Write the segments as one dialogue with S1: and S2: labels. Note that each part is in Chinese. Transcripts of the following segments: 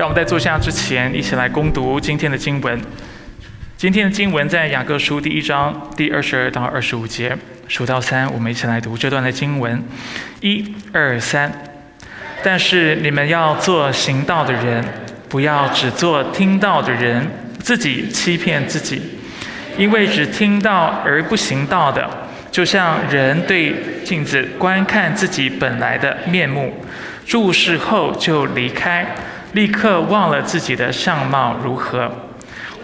S1: 让我们在坐下之前，一起来攻读今天的经文。今天的经文在雅各书第一章第二十二到二十五节，数到三，我们一起来读这段的经文。一、二、三。但是你们要做行道的人，不要只做听到的人，自己欺骗自己。因为只听到而不行道的，就像人对镜子观看自己本来的面目，注视后就离开。立刻忘了自己的相貌如何，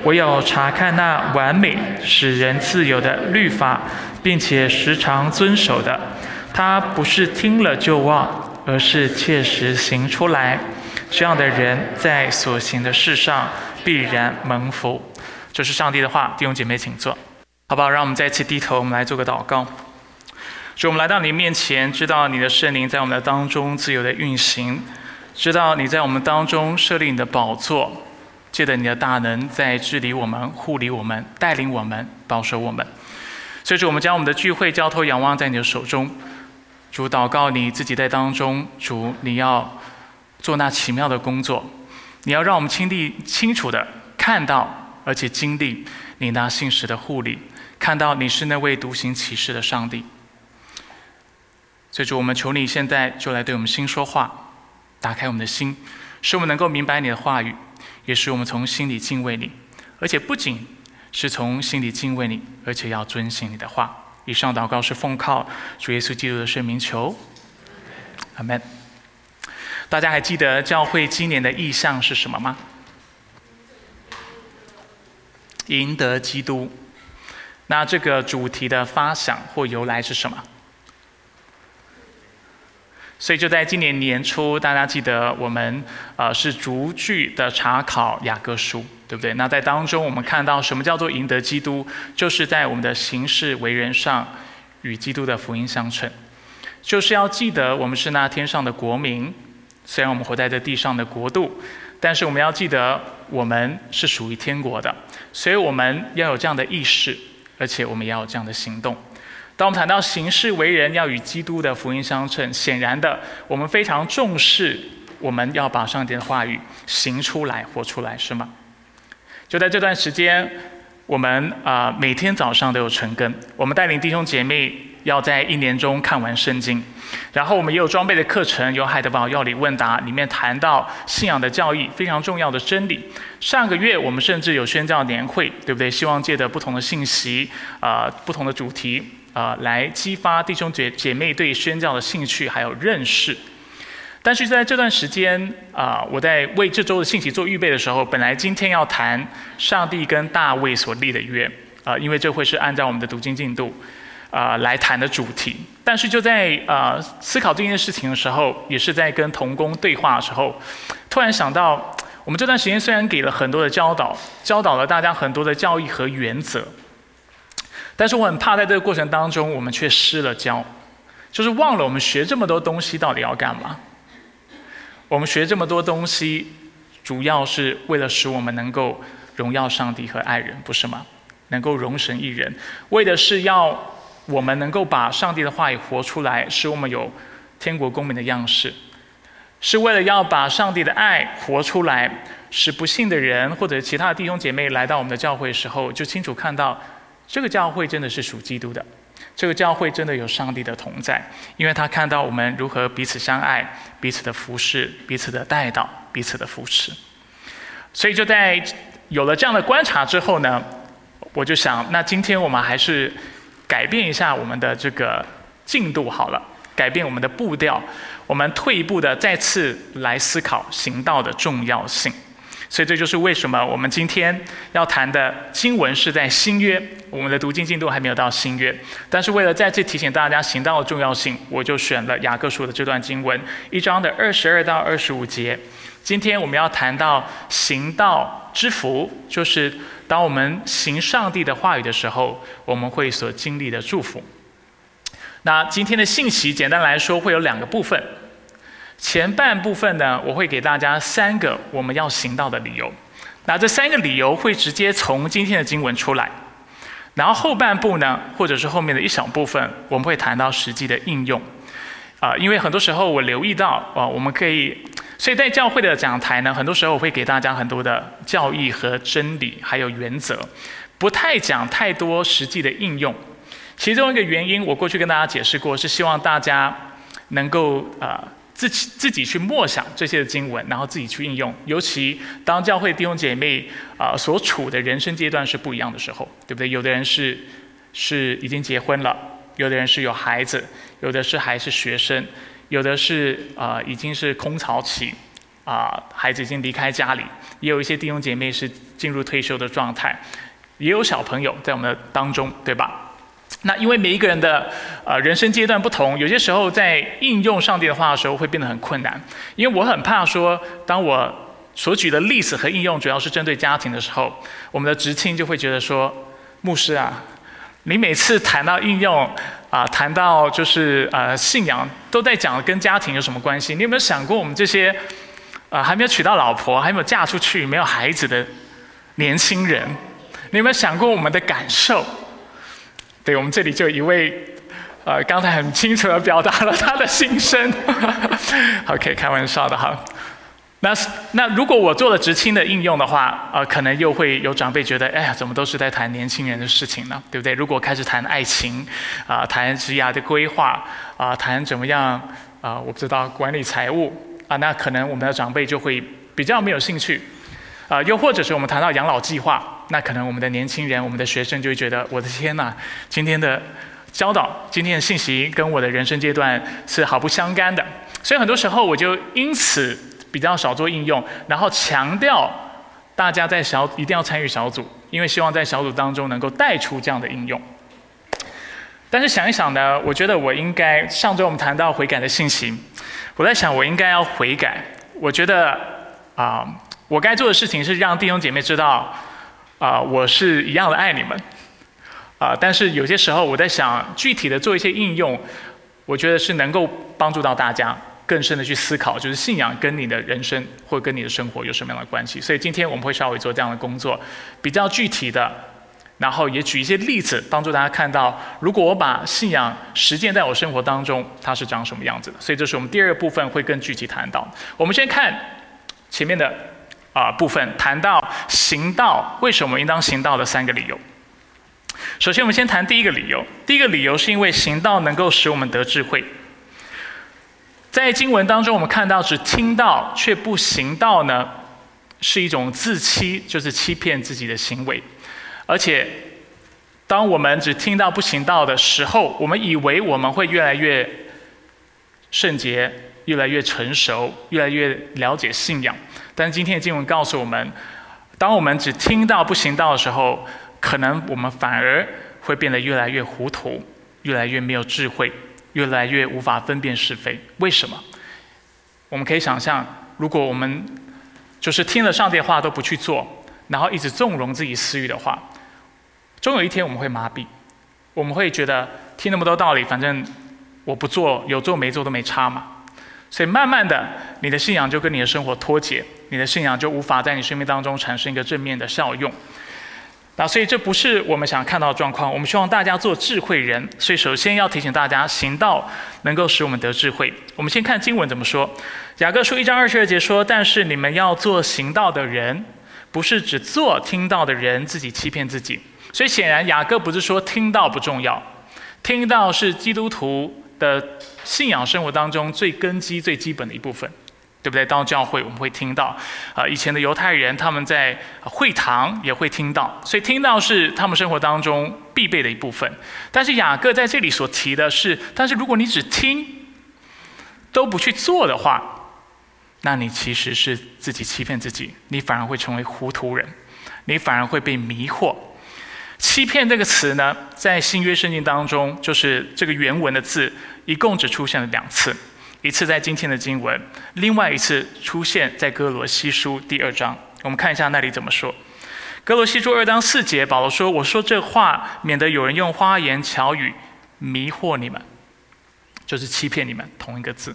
S1: 唯有查看那完美使人自由的律法，并且时常遵守的，他不是听了就忘，而是切实行出来。这样的人在所行的事上必然蒙福。这是上帝的话，弟兄姐妹请坐，好不好？让我们再次低头，我们来做个祷告。主，我们来到你面前，知道你的圣灵在我们的当中自由的运行。知道你在我们当中设立你的宝座，借着你的大能在治理我们、护理我们、带领我们、保守我们。所以主，我们将我们的聚会交托、仰望在你的手中。主，祷告你自己在当中，主，你要做那奇妙的工作，你要让我们亲地、清楚的看到，而且经历你那信实的护理，看到你是那位独行其事的上帝。所以主，我们求你现在就来对我们心说话。打开我们的心，使我们能够明白你的话语，也使我们从心里敬畏你，而且不仅是从心里敬畏你，而且要遵行你的话。以上祷告是奉靠主耶稣基督的圣名求，阿门。大家还记得教会今年的意向是什么吗？赢得基督。那这个主题的发想或由来是什么？所以就在今年年初，大家记得我们呃是逐句的查考雅各书，对不对？那在当中我们看到什么叫做赢得基督，就是在我们的行事为人上与基督的福音相称，就是要记得我们是那天上的国民，虽然我们活在这地上的国度，但是我们要记得我们是属于天国的，所以我们要有这样的意识，而且我们也要有这样的行动。当我们谈到行事为人要与基督的福音相称，显然的，我们非常重视我们要把上帝的话语行出来、活出来，是吗？就在这段时间，我们啊每天早上都有晨更，我们带领弟兄姐妹要在一年中看完圣经，然后我们也有装备的课程，有海德堡要理问答，里面谈到信仰的教义非常重要的真理。上个月我们甚至有宣教年会，对不对？希望借着不同的信息啊，不同的主题。啊，来激发弟兄姐姐妹对宣教的兴趣还有认识。但是在这段时间啊，我在为这周的信息做预备的时候，本来今天要谈上帝跟大卫所立的约啊，因为这会是按照我们的读经进度啊来谈的主题。但是就在啊思考这件事情的时候，也是在跟童工对话的时候，突然想到，我们这段时间虽然给了很多的教导，教导了大家很多的教义和原则。但是我很怕，在这个过程当中，我们却失了焦，就是忘了我们学这么多东西到底要干嘛。我们学这么多东西，主要是为了使我们能够荣耀上帝和爱人，不是吗？能够容神一人，为的是要我们能够把上帝的话语活出来，使我们有天国公民的样式，是为了要把上帝的爱活出来，使不幸的人或者其他的弟兄姐妹来到我们的教会的时候，就清楚看到。这个教会真的是属基督的，这个教会真的有上帝的同在，因为他看到我们如何彼此相爱、彼此的服侍、彼此的带导、彼此的扶持。所以就在有了这样的观察之后呢，我就想，那今天我们还是改变一下我们的这个进度好了，改变我们的步调，我们退一步的再次来思考行道的重要性。所以这就是为什么我们今天要谈的经文是在新约，我们的读经进度还没有到新约。但是为了再次提醒大家行道的重要性，我就选了雅各书的这段经文，一章的二十二到二十五节。今天我们要谈到行道之福，就是当我们行上帝的话语的时候，我们会所经历的祝福。那今天的信息简单来说会有两个部分。前半部分呢，我会给大家三个我们要行道的理由。那这三个理由会直接从今天的经文出来。然后后半部呢，或者是后面的一小部分，我们会谈到实际的应用。啊，因为很多时候我留意到啊，我们可以所以在教会的讲台呢，很多时候我会给大家很多的教义和真理，还有原则，不太讲太多实际的应用。其中一个原因，我过去跟大家解释过，是希望大家能够呃自己自己去默想这些的经文，然后自己去应用。尤其当教会弟兄姐妹啊所处的人生阶段是不一样的时候，对不对？有的人是是已经结婚了，有的人是有孩子，有的是还是学生，有的是啊已经是空巢期，啊孩子已经离开家里，也有一些弟兄姐妹是进入退休的状态，也有小朋友在我们的当中，对吧？那因为每一个人的呃人生阶段不同，有些时候在应用上帝的话的时候会变得很困难。因为我很怕说，当我所举的例子和应用主要是针对家庭的时候，我们的直亲就会觉得说，牧师啊，你每次谈到应用啊，谈到就是呃信仰，都在讲跟家庭有什么关系？你有没有想过我们这些啊还没有娶到老婆、还没有嫁出去、没有孩子的年轻人？你有没有想过我们的感受？对我们这里就一位，呃，刚才很清楚的表达了他的心声。OK，开玩笑的哈。那那如果我做了直亲的应用的话，呃，可能又会有长辈觉得，哎呀，怎么都是在谈年轻人的事情呢？对不对？如果开始谈爱情，啊，谈职业的规划，啊，谈怎么样，啊，我不知道管理财务，啊，那可能我们的长辈就会比较没有兴趣。啊，又或者是我们谈到养老计划，那可能我们的年轻人、我们的学生就会觉得，我的天呐，今天的教导、今天的信息跟我的人生阶段是毫不相干的。所以很多时候我就因此比较少做应用，然后强调大家在小一定要参与小组，因为希望在小组当中能够带出这样的应用。但是想一想呢，我觉得我应该上周我们谈到悔改的信息，我在想我应该要悔改。我觉得啊。我该做的事情是让弟兄姐妹知道，啊，我是一样的爱你们，啊，但是有些时候我在想，具体的做一些应用，我觉得是能够帮助到大家更深的去思考，就是信仰跟你的人生或跟你的生活有什么样的关系。所以今天我们会稍微做这样的工作，比较具体的，然后也举一些例子，帮助大家看到，如果我把信仰实践在我生活当中，它是长什么样子的。所以这是我们第二个部分会更具体谈到。我们先看前面的。啊，部分谈到行道，为什么应当行道的三个理由。首先，我们先谈第一个理由。第一个理由是因为行道能够使我们得智慧。在经文当中，我们看到只听到却不行道呢，是一种自欺，就是欺骗自己的行为。而且，当我们只听到不行道的时候，我们以为我们会越来越圣洁，越来越成熟，越来越了解信仰。但今天的经文告诉我们，当我们只听到不行道的时候，可能我们反而会变得越来越糊涂，越来越没有智慧，越来越无法分辨是非。为什么？我们可以想象，如果我们就是听了上帝的话都不去做，然后一直纵容自己私欲的话，终有一天我们会麻痹，我们会觉得听那么多道理，反正我不做，有做没做都没差嘛。所以慢慢的，你的信仰就跟你的生活脱节，你的信仰就无法在你生命当中产生一个正面的效用。那所以这不是我们想看到的状况。我们希望大家做智慧人，所以首先要提醒大家，行道能够使我们得智慧。我们先看经文怎么说。雅各书一章二十二节说：“但是你们要做行道的人，不是只做听到的人，自己欺骗自己。”所以显然雅各不是说听到不重要，听到是基督徒。的信仰生活当中最根基、最基本的一部分，对不对？到教会我们会听到，啊，以前的犹太人他们在会堂也会听到，所以听到是他们生活当中必备的一部分。但是雅各在这里所提的是，但是如果你只听，都不去做的话，那你其实是自己欺骗自己，你反而会成为糊涂人，你反而会被迷惑。欺骗这个词呢，在新约圣经当中，就是这个原文的字，一共只出现了两次，一次在今天的经文，另外一次出现在哥罗西书第二章。我们看一下那里怎么说。哥罗西书二章四节，保罗说：“我说这话，免得有人用花言巧语迷惑你们，就是欺骗你们。”同一个字。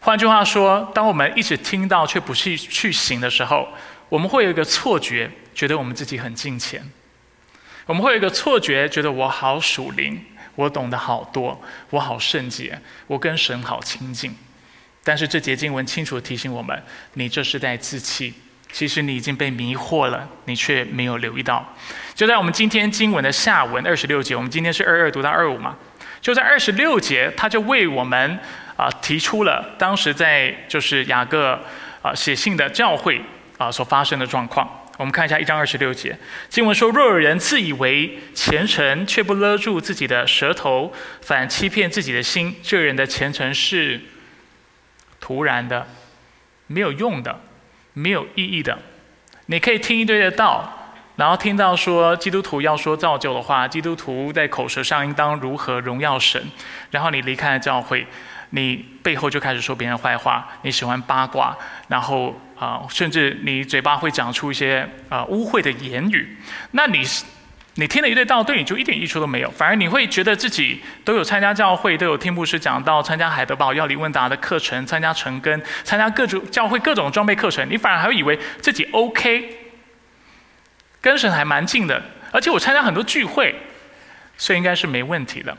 S1: 换句话说，当我们一直听到却不去去行的时候，我们会有一个错觉，觉得我们自己很近前。我们会有一个错觉，觉得我好属灵，我懂得好多，我好圣洁，我跟神好亲近。但是这节经文清楚提醒我们，你这是在自欺。其实你已经被迷惑了，你却没有留意到。就在我们今天经文的下文二十六节，我们今天是二二读到二五嘛？就在二十六节，他就为我们啊提出了当时在就是雅各啊写信的教会啊所发生的状况。我们看一下一章二十六节，经文说：若有人自以为虔诚，却不勒住自己的舌头，反欺骗自己的心，这人的虔诚是突然的，没有用的。没有意义的，你可以听一堆的道，然后听到说基督徒要说造就的话，基督徒在口舌上应当如何荣耀神，然后你离开了教会，你背后就开始说别人坏话，你喜欢八卦，然后啊，甚至你嘴巴会讲出一些啊污秽的言语，那你。你听了一堆道，对你就一点益处都没有，反而你会觉得自己都有参加教会，都有听牧师讲道，参加海德堡要理问答的课程，参加成根，参加各种教会各种装备课程，你反而还会以为自己 OK，跟神还蛮近的，而且我参加很多聚会，所以应该是没问题的。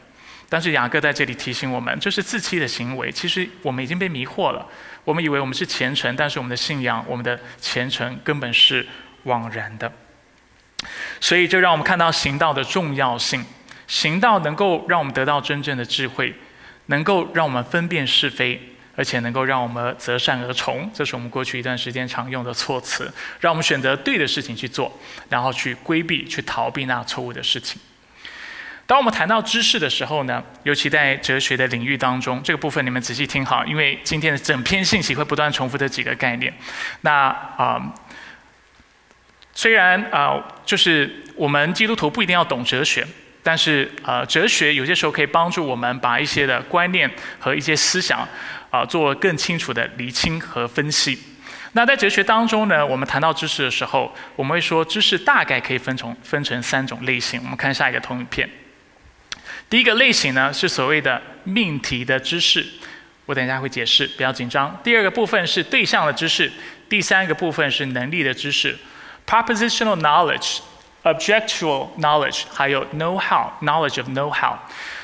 S1: 但是雅各在这里提醒我们，这是自欺的行为。其实我们已经被迷惑了，我们以为我们是虔诚，但是我们的信仰，我们的虔诚根本是枉然的。所以，这让我们看到行道的重要性。行道能够让我们得到真正的智慧，能够让我们分辨是非，而且能够让我们择善而从。这是我们过去一段时间常用的措辞，让我们选择对的事情去做，然后去规避、去逃避那错误的事情。当我们谈到知识的时候呢，尤其在哲学的领域当中，这个部分你们仔细听好，因为今天的整篇信息会不断重复这几个概念。那啊。虽然啊，就是我们基督徒不一定要懂哲学，但是呃，哲学有些时候可以帮助我们把一些的观念和一些思想啊做更清楚的厘清和分析。那在哲学当中呢，我们谈到知识的时候，我们会说知识大概可以分成分成三种类型。我们看下一个投影片。第一个类型呢是所谓的命题的知识，我等一下会解释，不要紧张。第二个部分是对象的知识，第三个部分是能力的知识。Propositional knowledge, objectual knowledge，还有 know-how knowledge of know-how，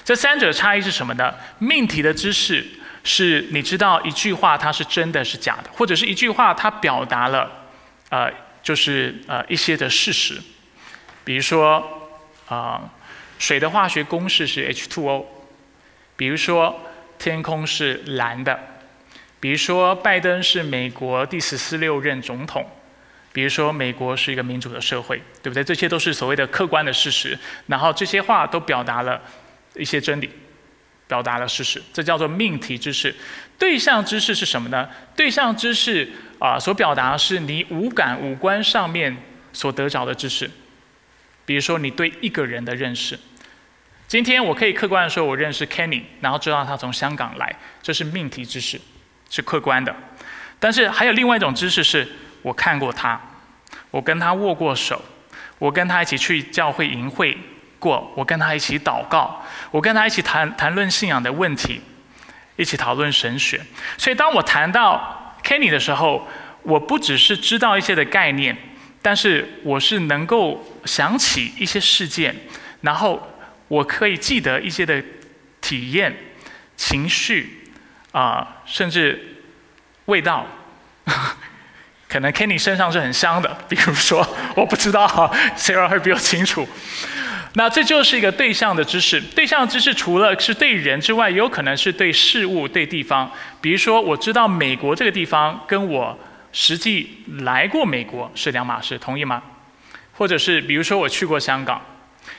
S1: 这三者差异是什么呢？命题的知识是你知道一句话它是真的是假的，或者是一句话它表达了呃就是呃一些的事实，比如说啊水的化学公式是 H2O，比如说天空是蓝的，比如说拜登是美国第十四六任总统。比如说，美国是一个民主的社会，对不对？这些都是所谓的客观的事实。然后这些话都表达了一些真理，表达了事实，这叫做命题知识。对象知识是什么呢？对象知识啊，所表达是你五感、五官上面所得着的知识。比如说，你对一个人的认识。今天我可以客观的说，我认识 Kenny，然后知道他从香港来，这是命题知识，是客观的。但是还有另外一种知识是。我看过他，我跟他握过手，我跟他一起去教会营会过，我跟他一起祷告，我跟他一起谈谈论信仰的问题，一起讨论神学。所以当我谈到 Kenny 的时候，我不只是知道一些的概念，但是我是能够想起一些事件，然后我可以记得一些的体验、情绪啊，甚至味道。可能 Kenny 身上是很香的，比如说，我不知道，Sarah 会比较清楚。那这就是一个对象的知识。对象知识除了是对人之外，也有可能是对事物、对地方。比如说，我知道美国这个地方跟我实际来过美国是两码事，同意吗？或者是比如说我去过香港，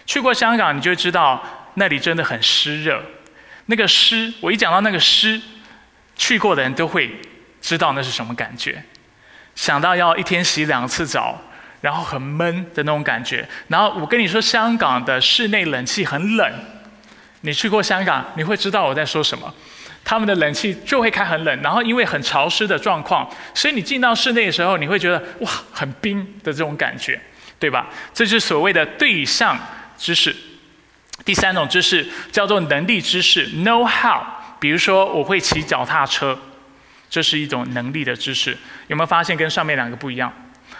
S1: 去过香港，你就知道那里真的很湿热。那个湿，我一讲到那个湿，去过的人都会知道那是什么感觉。想到要一天洗两次澡，然后很闷的那种感觉。然后我跟你说，香港的室内冷气很冷。你去过香港，你会知道我在说什么。他们的冷气就会开很冷，然后因为很潮湿的状况，所以你进到室内的时候，你会觉得哇，很冰的这种感觉，对吧？这是所谓的对象知识。第三种知识叫做能力知识 （know how）。比如说，我会骑脚踏车。这是一种能力的知识，有没有发现跟上面两个不一样？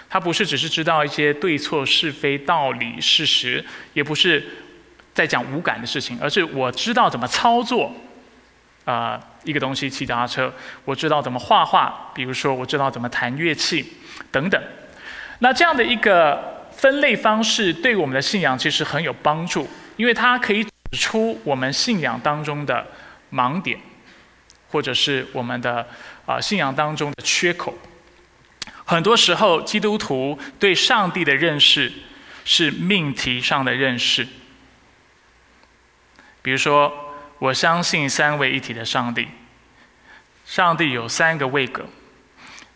S1: 它不是只是知道一些对错是非道理事实，也不是在讲无感的事情，而是我知道怎么操作啊一个东西，骑脚踏车；我知道怎么画画，比如说我知道怎么弹乐器等等。那这样的一个分类方式，对我们的信仰其实很有帮助，因为它可以指出我们信仰当中的盲点，或者是我们的啊信仰当中的缺口。很多时候，基督徒对上帝的认识是命题上的认识。比如说，我相信三位一体的上帝。上帝有三个位格，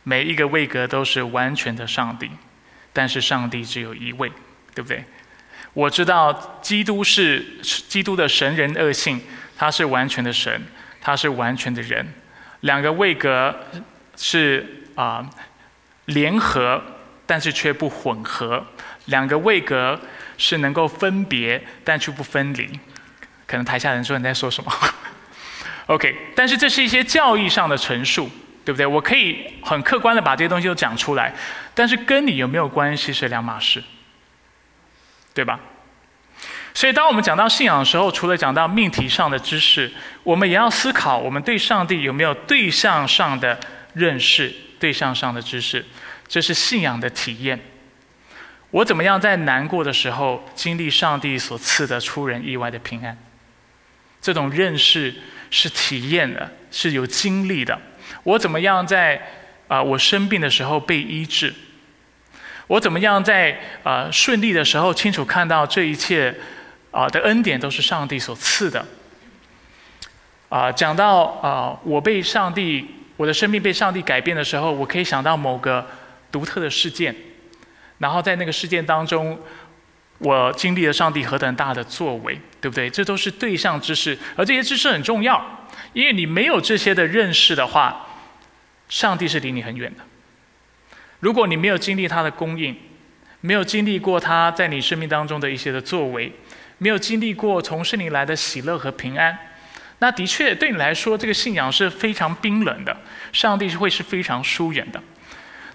S1: 每一个位格都是完全的上帝，但是上帝只有一位，对不对？我知道基督是基督的神人恶性，他是完全的神，他是完全的人。两个位格是啊。联合，但是却不混合。两个位格是能够分别，但却不分离。可能台下人说你在说什么？OK，但是这是一些教义上的陈述，对不对？我可以很客观的把这些东西都讲出来，但是跟你有没有关系是两码事，对吧？所以当我们讲到信仰的时候，除了讲到命题上的知识，我们也要思考我们对上帝有没有对象上的认识。对象上的知识，这是信仰的体验。我怎么样在难过的时候经历上帝所赐的出人意外的平安？这种认识是体验的，是有经历的。我怎么样在啊我生病的时候被医治？我怎么样在啊顺利的时候清楚看到这一切啊的恩典都是上帝所赐的？啊，讲到啊我被上帝。我的生命被上帝改变的时候，我可以想到某个独特的事件，然后在那个事件当中，我经历了上帝何等大的作为，对不对？这都是对象知识，而这些知识很重要，因为你没有这些的认识的话，上帝是离你很远的。如果你没有经历他的供应，没有经历过他在你生命当中的一些的作为，没有经历过从圣灵来的喜乐和平安。那的确，对你来说，这个信仰是非常冰冷的，上帝是会是非常疏远的。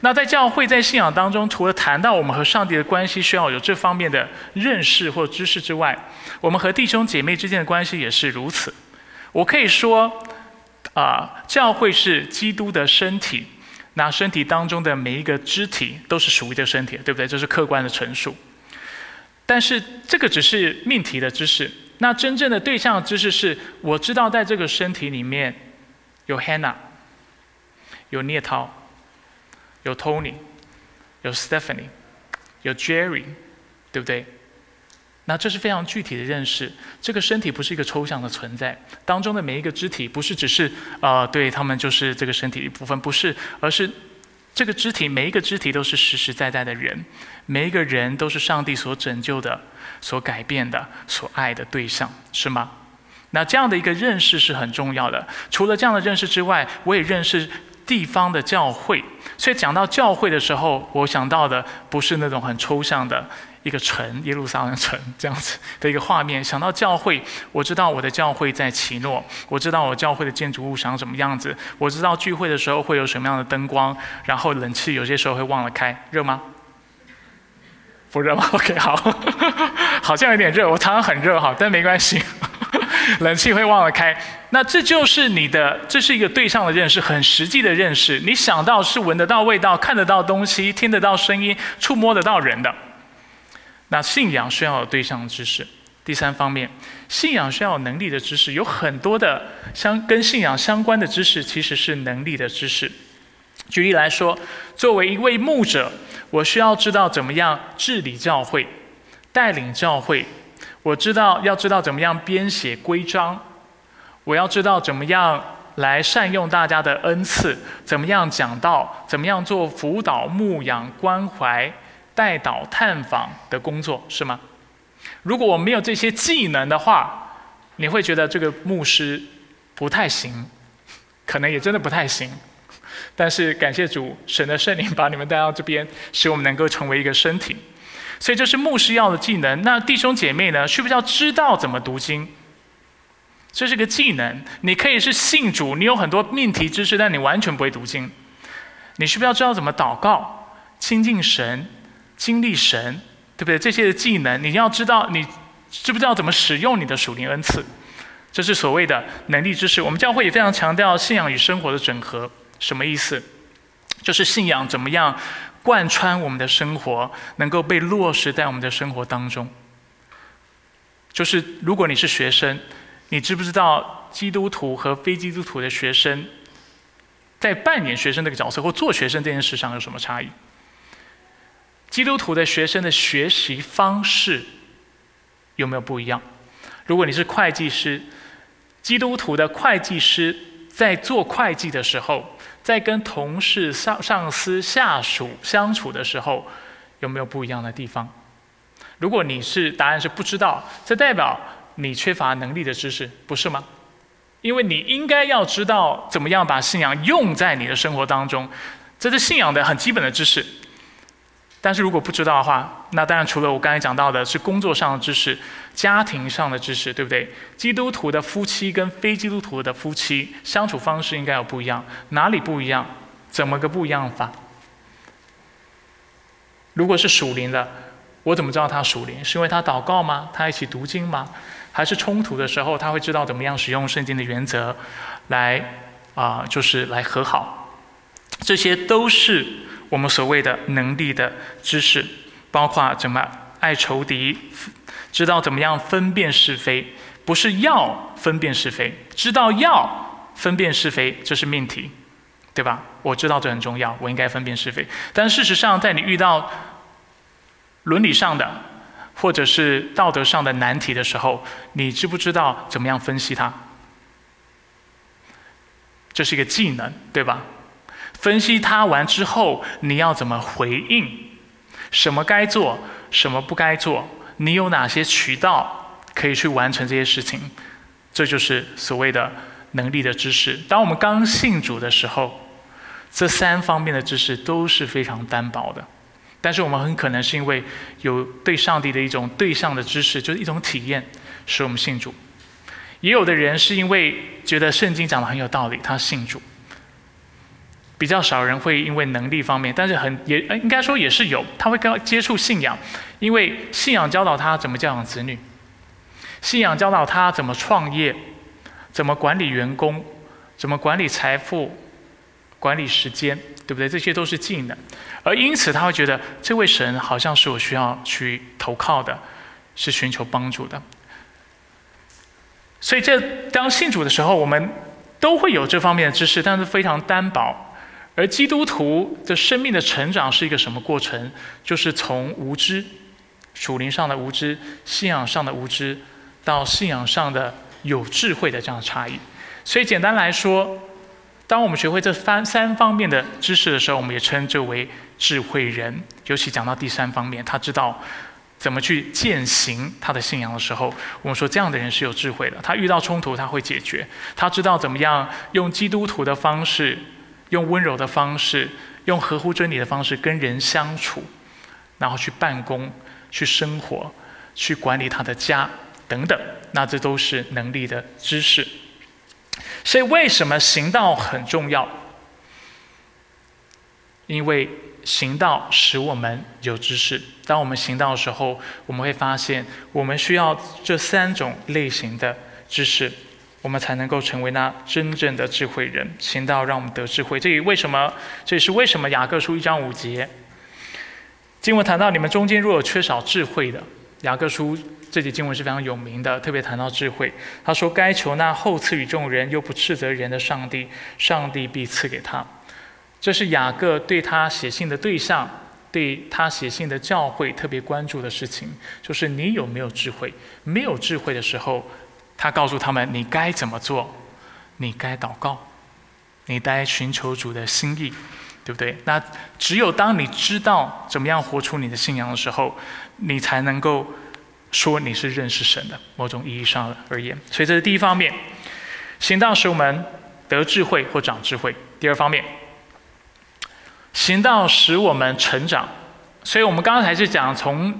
S1: 那在教会，在信仰当中，除了谈到我们和上帝的关系需要有这方面的认识或知识之外，我们和弟兄姐妹之间的关系也是如此。我可以说，啊，教会是基督的身体，那身体当中的每一个肢体都是属于这个身体，对不对？这是客观的陈述。但是这个只是命题的知识。那真正的对象知识是，我知道在这个身体里面有 Hannah，有聂涛，有 Tony，有 Stephanie，有 Jerry，对不对？那这是非常具体的认识。这个身体不是一个抽象的存在，当中的每一个肢体不是只是啊，对他们就是这个身体一部分，不是，而是。这个肢体，每一个肢体都是实实在在的人，每一个人都是上帝所拯救的、所改变的、所爱的对象，是吗？那这样的一个认识是很重要的。除了这样的认识之外，我也认识地方的教会。所以讲到教会的时候，我想到的不是那种很抽象的。一个城，耶路撒冷城这样子的一个画面。想到教会，我知道我的教会在奇诺，我知道我教会的建筑物长什么样子，我知道聚会的时候会有什么样的灯光，然后冷气有些时候会忘了开，热吗？不热吗？OK，好，好像有点热，我常常很热哈，但没关系，冷气会忘了开。那这就是你的，这是一个对象的认识，很实际的认识。你想到是闻得到味道，看得到东西，听得到声音，触摸得到人的。那信仰需要有对象知识。第三方面，信仰需要有能力的知识，有很多的相跟信仰相关的知识，其实是能力的知识。举例来说，作为一位牧者，我需要知道怎么样治理教会、带领教会。我知道要知道怎么样编写规章，我要知道怎么样来善用大家的恩赐，怎么样讲道，怎么样做辅导、牧养、关怀。带导探访的工作是吗？如果我没有这些技能的话，你会觉得这个牧师不太行，可能也真的不太行。但是感谢主，神的圣灵把你们带到这边，使我们能够成为一个身体。所以这是牧师要的技能。那弟兄姐妹呢？需不需要知道怎么读经？这是个技能。你可以是信主，你有很多命题知识，但你完全不会读经。你需不需要知道怎么祷告、亲近神？经历神，对不对？这些的技能，你要知道，你知不知道怎么使用你的属灵恩赐？这是所谓的能力知识。我们教会也非常强调信仰与生活的整合。什么意思？就是信仰怎么样贯穿我们的生活，能够被落实在我们的生活当中。就是如果你是学生，你知不知道基督徒和非基督徒的学生，在扮演学生这个角色或做学生这件事上有什么差异？基督徒的学生的学习方式有没有不一样？如果你是会计师，基督徒的会计师在做会计的时候，在跟同事、上上司、下属相处的时候，有没有不一样的地方？如果你是答案是不知道，这代表你缺乏能力的知识，不是吗？因为你应该要知道怎么样把信仰用在你的生活当中，这是信仰的很基本的知识。但是如果不知道的话，那当然除了我刚才讲到的是工作上的知识、家庭上的知识，对不对？基督徒的夫妻跟非基督徒的夫妻相处方式应该有不一样，哪里不一样？怎么个不一样法？如果是属灵的，我怎么知道他属灵？是因为他祷告吗？他一起读经吗？还是冲突的时候他会知道怎么样使用圣经的原则来啊，就是来和好？这些都是。我们所谓的能力的知识，包括怎么爱仇敌，知道怎么样分辨是非，不是要分辨是非，知道要分辨是非，这是命题，对吧？我知道这很重要，我应该分辨是非。但事实上，在你遇到伦理上的或者是道德上的难题的时候，你知不知道怎么样分析它？这是一个技能，对吧？分析它完之后，你要怎么回应？什么该做，什么不该做？你有哪些渠道可以去完成这些事情？这就是所谓的能力的知识。当我们刚信主的时候，这三方面的知识都是非常单薄的。但是我们很可能是因为有对上帝的一种对象的知识，就是一种体验，使我们信主。也有的人是因为觉得圣经讲的很有道理，他信主。比较少人会因为能力方面，但是很也应该说也是有，他会跟接触信仰，因为信仰教导他怎么教养子女，信仰教导他怎么创业，怎么管理员工，怎么管理财富，管理时间，对不对？这些都是技能，而因此他会觉得这位神好像是我需要去投靠的，是寻求帮助的。所以这当信主的时候，我们都会有这方面的知识，但是非常单薄。而基督徒的生命的成长是一个什么过程？就是从无知、属灵上的无知、信仰上的无知，到信仰上的有智慧的这样的差异。所以简单来说，当我们学会这三三方面的知识的时候，我们也称之为智慧人。尤其讲到第三方面，他知道怎么去践行他的信仰的时候，我们说这样的人是有智慧的。他遇到冲突，他会解决；他知道怎么样用基督徒的方式。用温柔的方式，用合乎真理的方式跟人相处，然后去办公、去生活、去管理他的家等等，那这都是能力的知识。所以，为什么行道很重要？因为行道使我们有知识。当我们行道的时候，我们会发现，我们需要这三种类型的知识。我们才能够成为那真正的智慧人，行道让我们得智慧。这也为什么？这也是为什么雅各书一章五节经文谈到你们中间若有缺少智慧的，雅各书这节经文是非常有名的，特别谈到智慧。他说：“该求那后赐予众人又不斥责人的上帝，上帝必赐给他。”这是雅各对他写信的对象，对他写信的教会特别关注的事情，就是你有没有智慧？没有智慧的时候。他告诉他们：“你该怎么做？你该祷告，你该寻求主的心意，对不对？那只有当你知道怎么样活出你的信仰的时候，你才能够说你是认识神的。某种意义上的而言，所以这是第一方面，行道使我们得智慧或长智慧。第二方面，行道使我们成长。所以我们刚才是讲从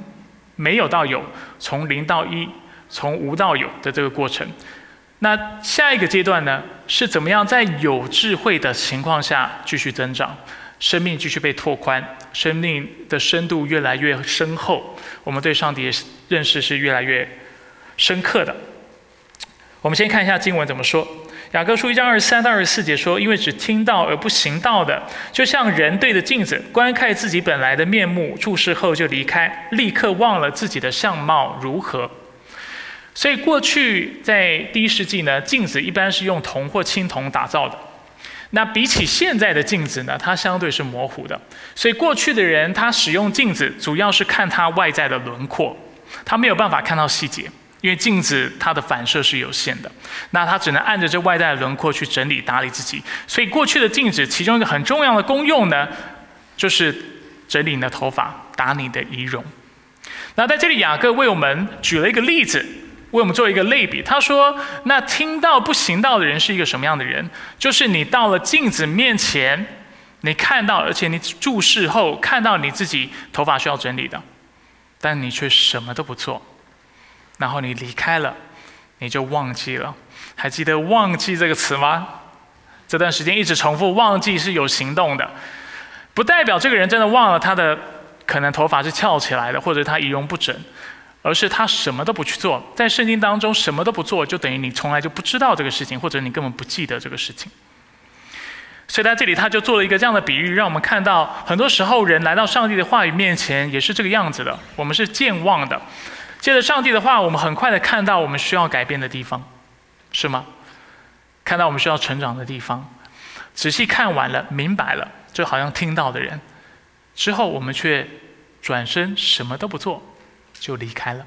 S1: 没有到有，从零到一。”从无到有的这个过程，那下一个阶段呢，是怎么样在有智慧的情况下继续增长，生命继续被拓宽，生命的深度越来越深厚，我们对上帝的认识是越来越深刻的。我们先看一下经文怎么说。雅各书一章二十三到二十四节说：“因为只听到而不行道的，就像人对着镜子观看自己本来的面目，注视后就离开，立刻忘了自己的相貌如何。”所以过去在第一世纪呢，镜子一般是用铜或青铜打造的。那比起现在的镜子呢，它相对是模糊的。所以过去的人他使用镜子，主要是看它外在的轮廓，他没有办法看到细节。因为镜子它的反射是有限的，那他只能按着这外在的轮廓去整理打理自己。所以过去的镜子其中一个很重要的功用呢，就是整理你的头发，打你的仪容。那在这里雅各为我们举了一个例子，为我们做一个类比。他说：“那听到不行道的人是一个什么样的人？就是你到了镜子面前，你看到，而且你注视后看到你自己头发需要整理的，但你却什么都不做。”然后你离开了，你就忘记了，还记得“忘记”这个词吗？这段时间一直重复“忘记”是有行动的，不代表这个人真的忘了他的可能头发是翘起来的，或者他仪容不整，而是他什么都不去做。在圣经当中，什么都不做，就等于你从来就不知道这个事情，或者你根本不记得这个事情。所以在这里，他就做了一个这样的比喻，让我们看到，很多时候人来到上帝的话语面前，也是这个样子的。我们是健忘的。借着上帝的话，我们很快的看到我们需要改变的地方，是吗？看到我们需要成长的地方，仔细看完了，明白了，就好像听到的人，之后我们却转身什么都不做，就离开了。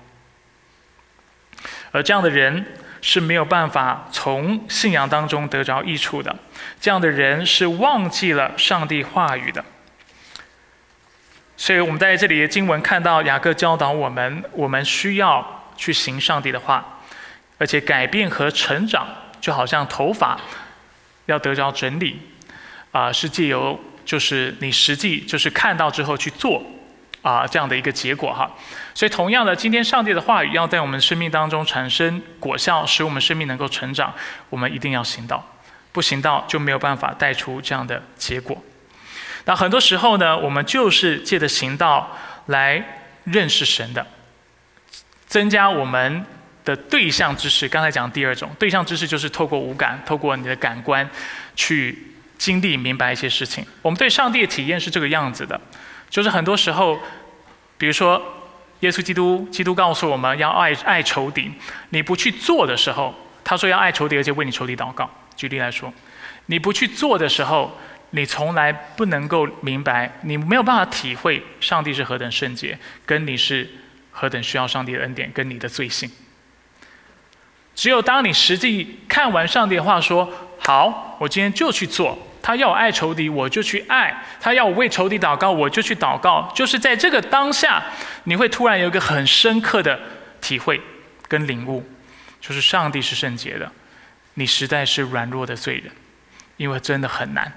S1: 而这样的人是没有办法从信仰当中得着益处的，这样的人是忘记了上帝话语的。所以我们在这里的经文看到雅各教导我们，我们需要去行上帝的话，而且改变和成长，就好像头发要得着整理，啊，是借由就是你实际就是看到之后去做，啊，这样的一个结果哈。所以同样的，今天上帝的话语要在我们生命当中产生果效，使我们生命能够成长，我们一定要行道，不行道就没有办法带出这样的结果。那很多时候呢，我们就是借着行道来认识神的，增加我们的对象知识。刚才讲第二种对象知识，就是透过五感，透过你的感官去经历明白一些事情。我们对上帝的体验是这个样子的，就是很多时候，比如说耶稣基督，基督告诉我们要爱爱仇敌，你不去做的时候，他说要爱仇敌，而且为你仇敌祷告。举例来说，你不去做的时候。你从来不能够明白，你没有办法体会上帝是何等圣洁，跟你是何等需要上帝的恩典，跟你的罪性。只有当你实际看完上帝的话，说好，我今天就去做。他要我爱仇敌，我就去爱；他要我为仇敌祷告，我就去祷告。就是在这个当下，你会突然有一个很深刻的体会跟领悟，就是上帝是圣洁的，你实在是软弱的罪人，因为真的很难。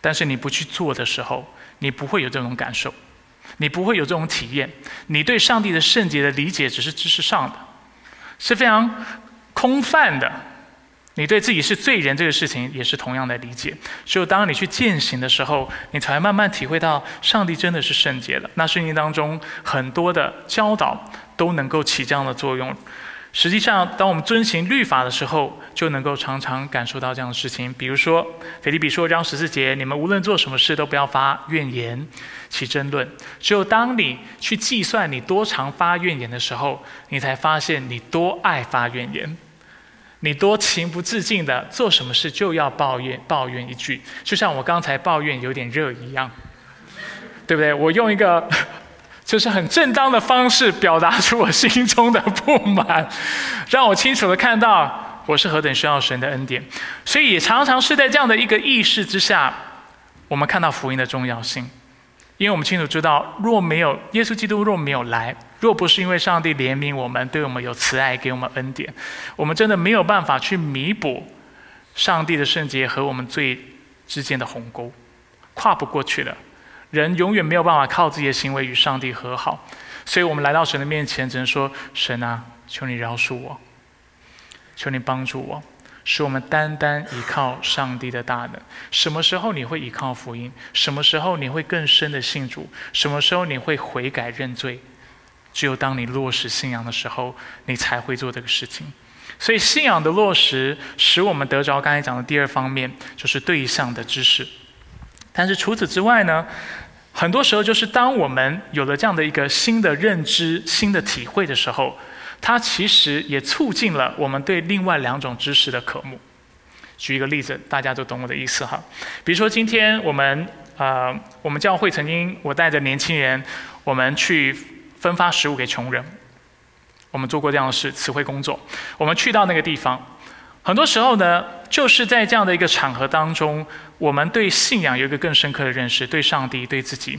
S1: 但是你不去做的时候，你不会有这种感受，你不会有这种体验。你对上帝的圣洁的理解只是知识上的，是非常空泛的。你对自己是罪人这个事情也是同样的理解。只有当你去践行的时候，你才慢慢体会到上帝真的是圣洁的。那圣经当中很多的教导都能够起这样的作用。实际上，当我们遵行律法的时候，就能够常常感受到这样的事情。比如说，腓立比书章十四节：“你们无论做什么事，都不要发怨言，起争论。”只有当你去计算你多常发怨言的时候，你才发现你多爱发怨言，你多情不自禁的做什么事就要抱怨抱怨一句，就像我刚才抱怨有点热一样，对不对？我用一个。就是很正当的方式表达出我心中的不满，让我清楚的看到我是何等需要神的恩典。所以也常常是在这样的一个意识之下，我们看到福音的重要性。因为我们清楚知道，若没有耶稣基督，若没有来，若不是因为上帝怜悯我们，对我们有慈爱，给我们恩典，我们真的没有办法去弥补上帝的圣洁和我们罪之间的鸿沟，跨不过去的。人永远没有办法靠自己的行为与上帝和好，所以我们来到神的面前，只能说：“神啊，求你饶恕我，求你帮助我，使我们单单依靠上帝的大能。什么时候你会依靠福音？什么时候你会更深的信主？什么时候你会悔改认罪？只有当你落实信仰的时候，你才会做这个事情。所以信仰的落实，使我们得着刚才讲的第二方面，就是对象的知识。但是除此之外呢，很多时候就是当我们有了这样的一个新的认知、新的体会的时候，它其实也促进了我们对另外两种知识的渴慕。举一个例子，大家都懂我的意思哈。比如说今天我们呃，我们教会曾经我带着年轻人，我们去分发食物给穷人。我们做过这样的事，词汇工作。我们去到那个地方，很多时候呢，就是在这样的一个场合当中，我们对信仰有一个更深刻的认识，对上帝、对自己、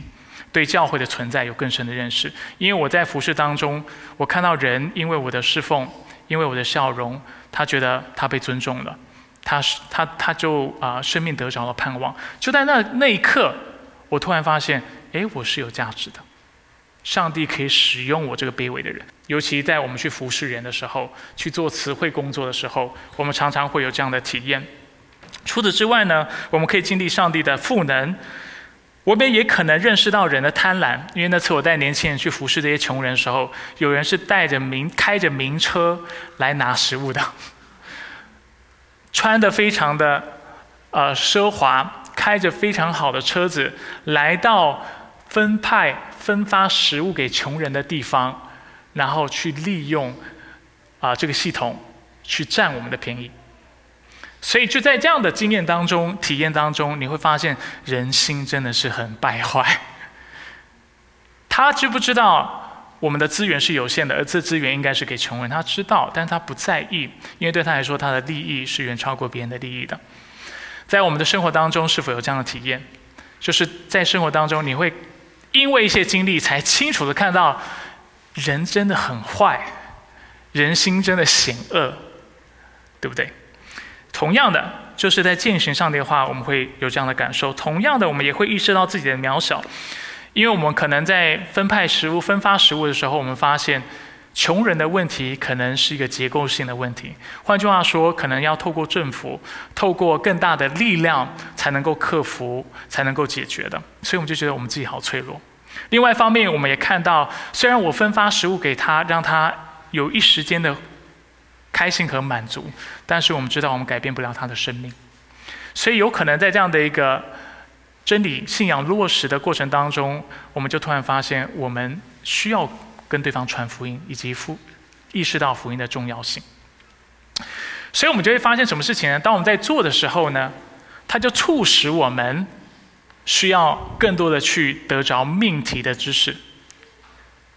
S1: 对教会的存在有更深的认识。因为我在服饰当中，我看到人因为我的侍奉，因为我的笑容，他觉得他被尊重了，他是他他就啊生命得着了盼望。就在那那一刻，我突然发现，哎，我是有价值的。上帝可以使用我这个卑微的人，尤其在我们去服侍人的时候，去做词汇工作的时候，我们常常会有这样的体验。除此之外呢，我们可以经历上帝的赋能，我们也可能认识到人的贪婪。因为那次我带年轻人去服侍这些穷人的时候，有人是带着名开着名车来拿食物的，穿的非常的呃奢华，开着非常好的车子来到分派。分发食物给穷人的地方，然后去利用啊这个系统去占我们的便宜。所以就在这样的经验当中、体验当中，你会发现人心真的是很败坏。他知不知道我们的资源是有限的，而这资源应该是给穷人？他知道，但他不在意，因为对他来说，他的利益是远超过别人的利益的。在我们的生活当中，是否有这样的体验？就是在生活当中，你会。因为一些经历，才清楚的看到，人真的很坏，人心真的险恶，对不对？同样的，就是在践行上帝的话，我们会有这样的感受。同样的，我们也会意识到自己的渺小，因为我们可能在分派食物、分发食物的时候，我们发现。穷人的问题可能是一个结构性的问题，换句话说，可能要透过政府、透过更大的力量才能够克服、才能够解决的。所以我们就觉得我们自己好脆弱。另外一方面，我们也看到，虽然我分发食物给他，让他有一时间的开心和满足，但是我们知道我们改变不了他的生命。所以有可能在这样的一个真理信仰落实的过程当中，我们就突然发现我们需要。跟对方传福音，以及福意识到福音的重要性，所以我们就会发现什么事情呢？当我们在做的时候呢，它就促使我们需要更多的去得着命题的知识。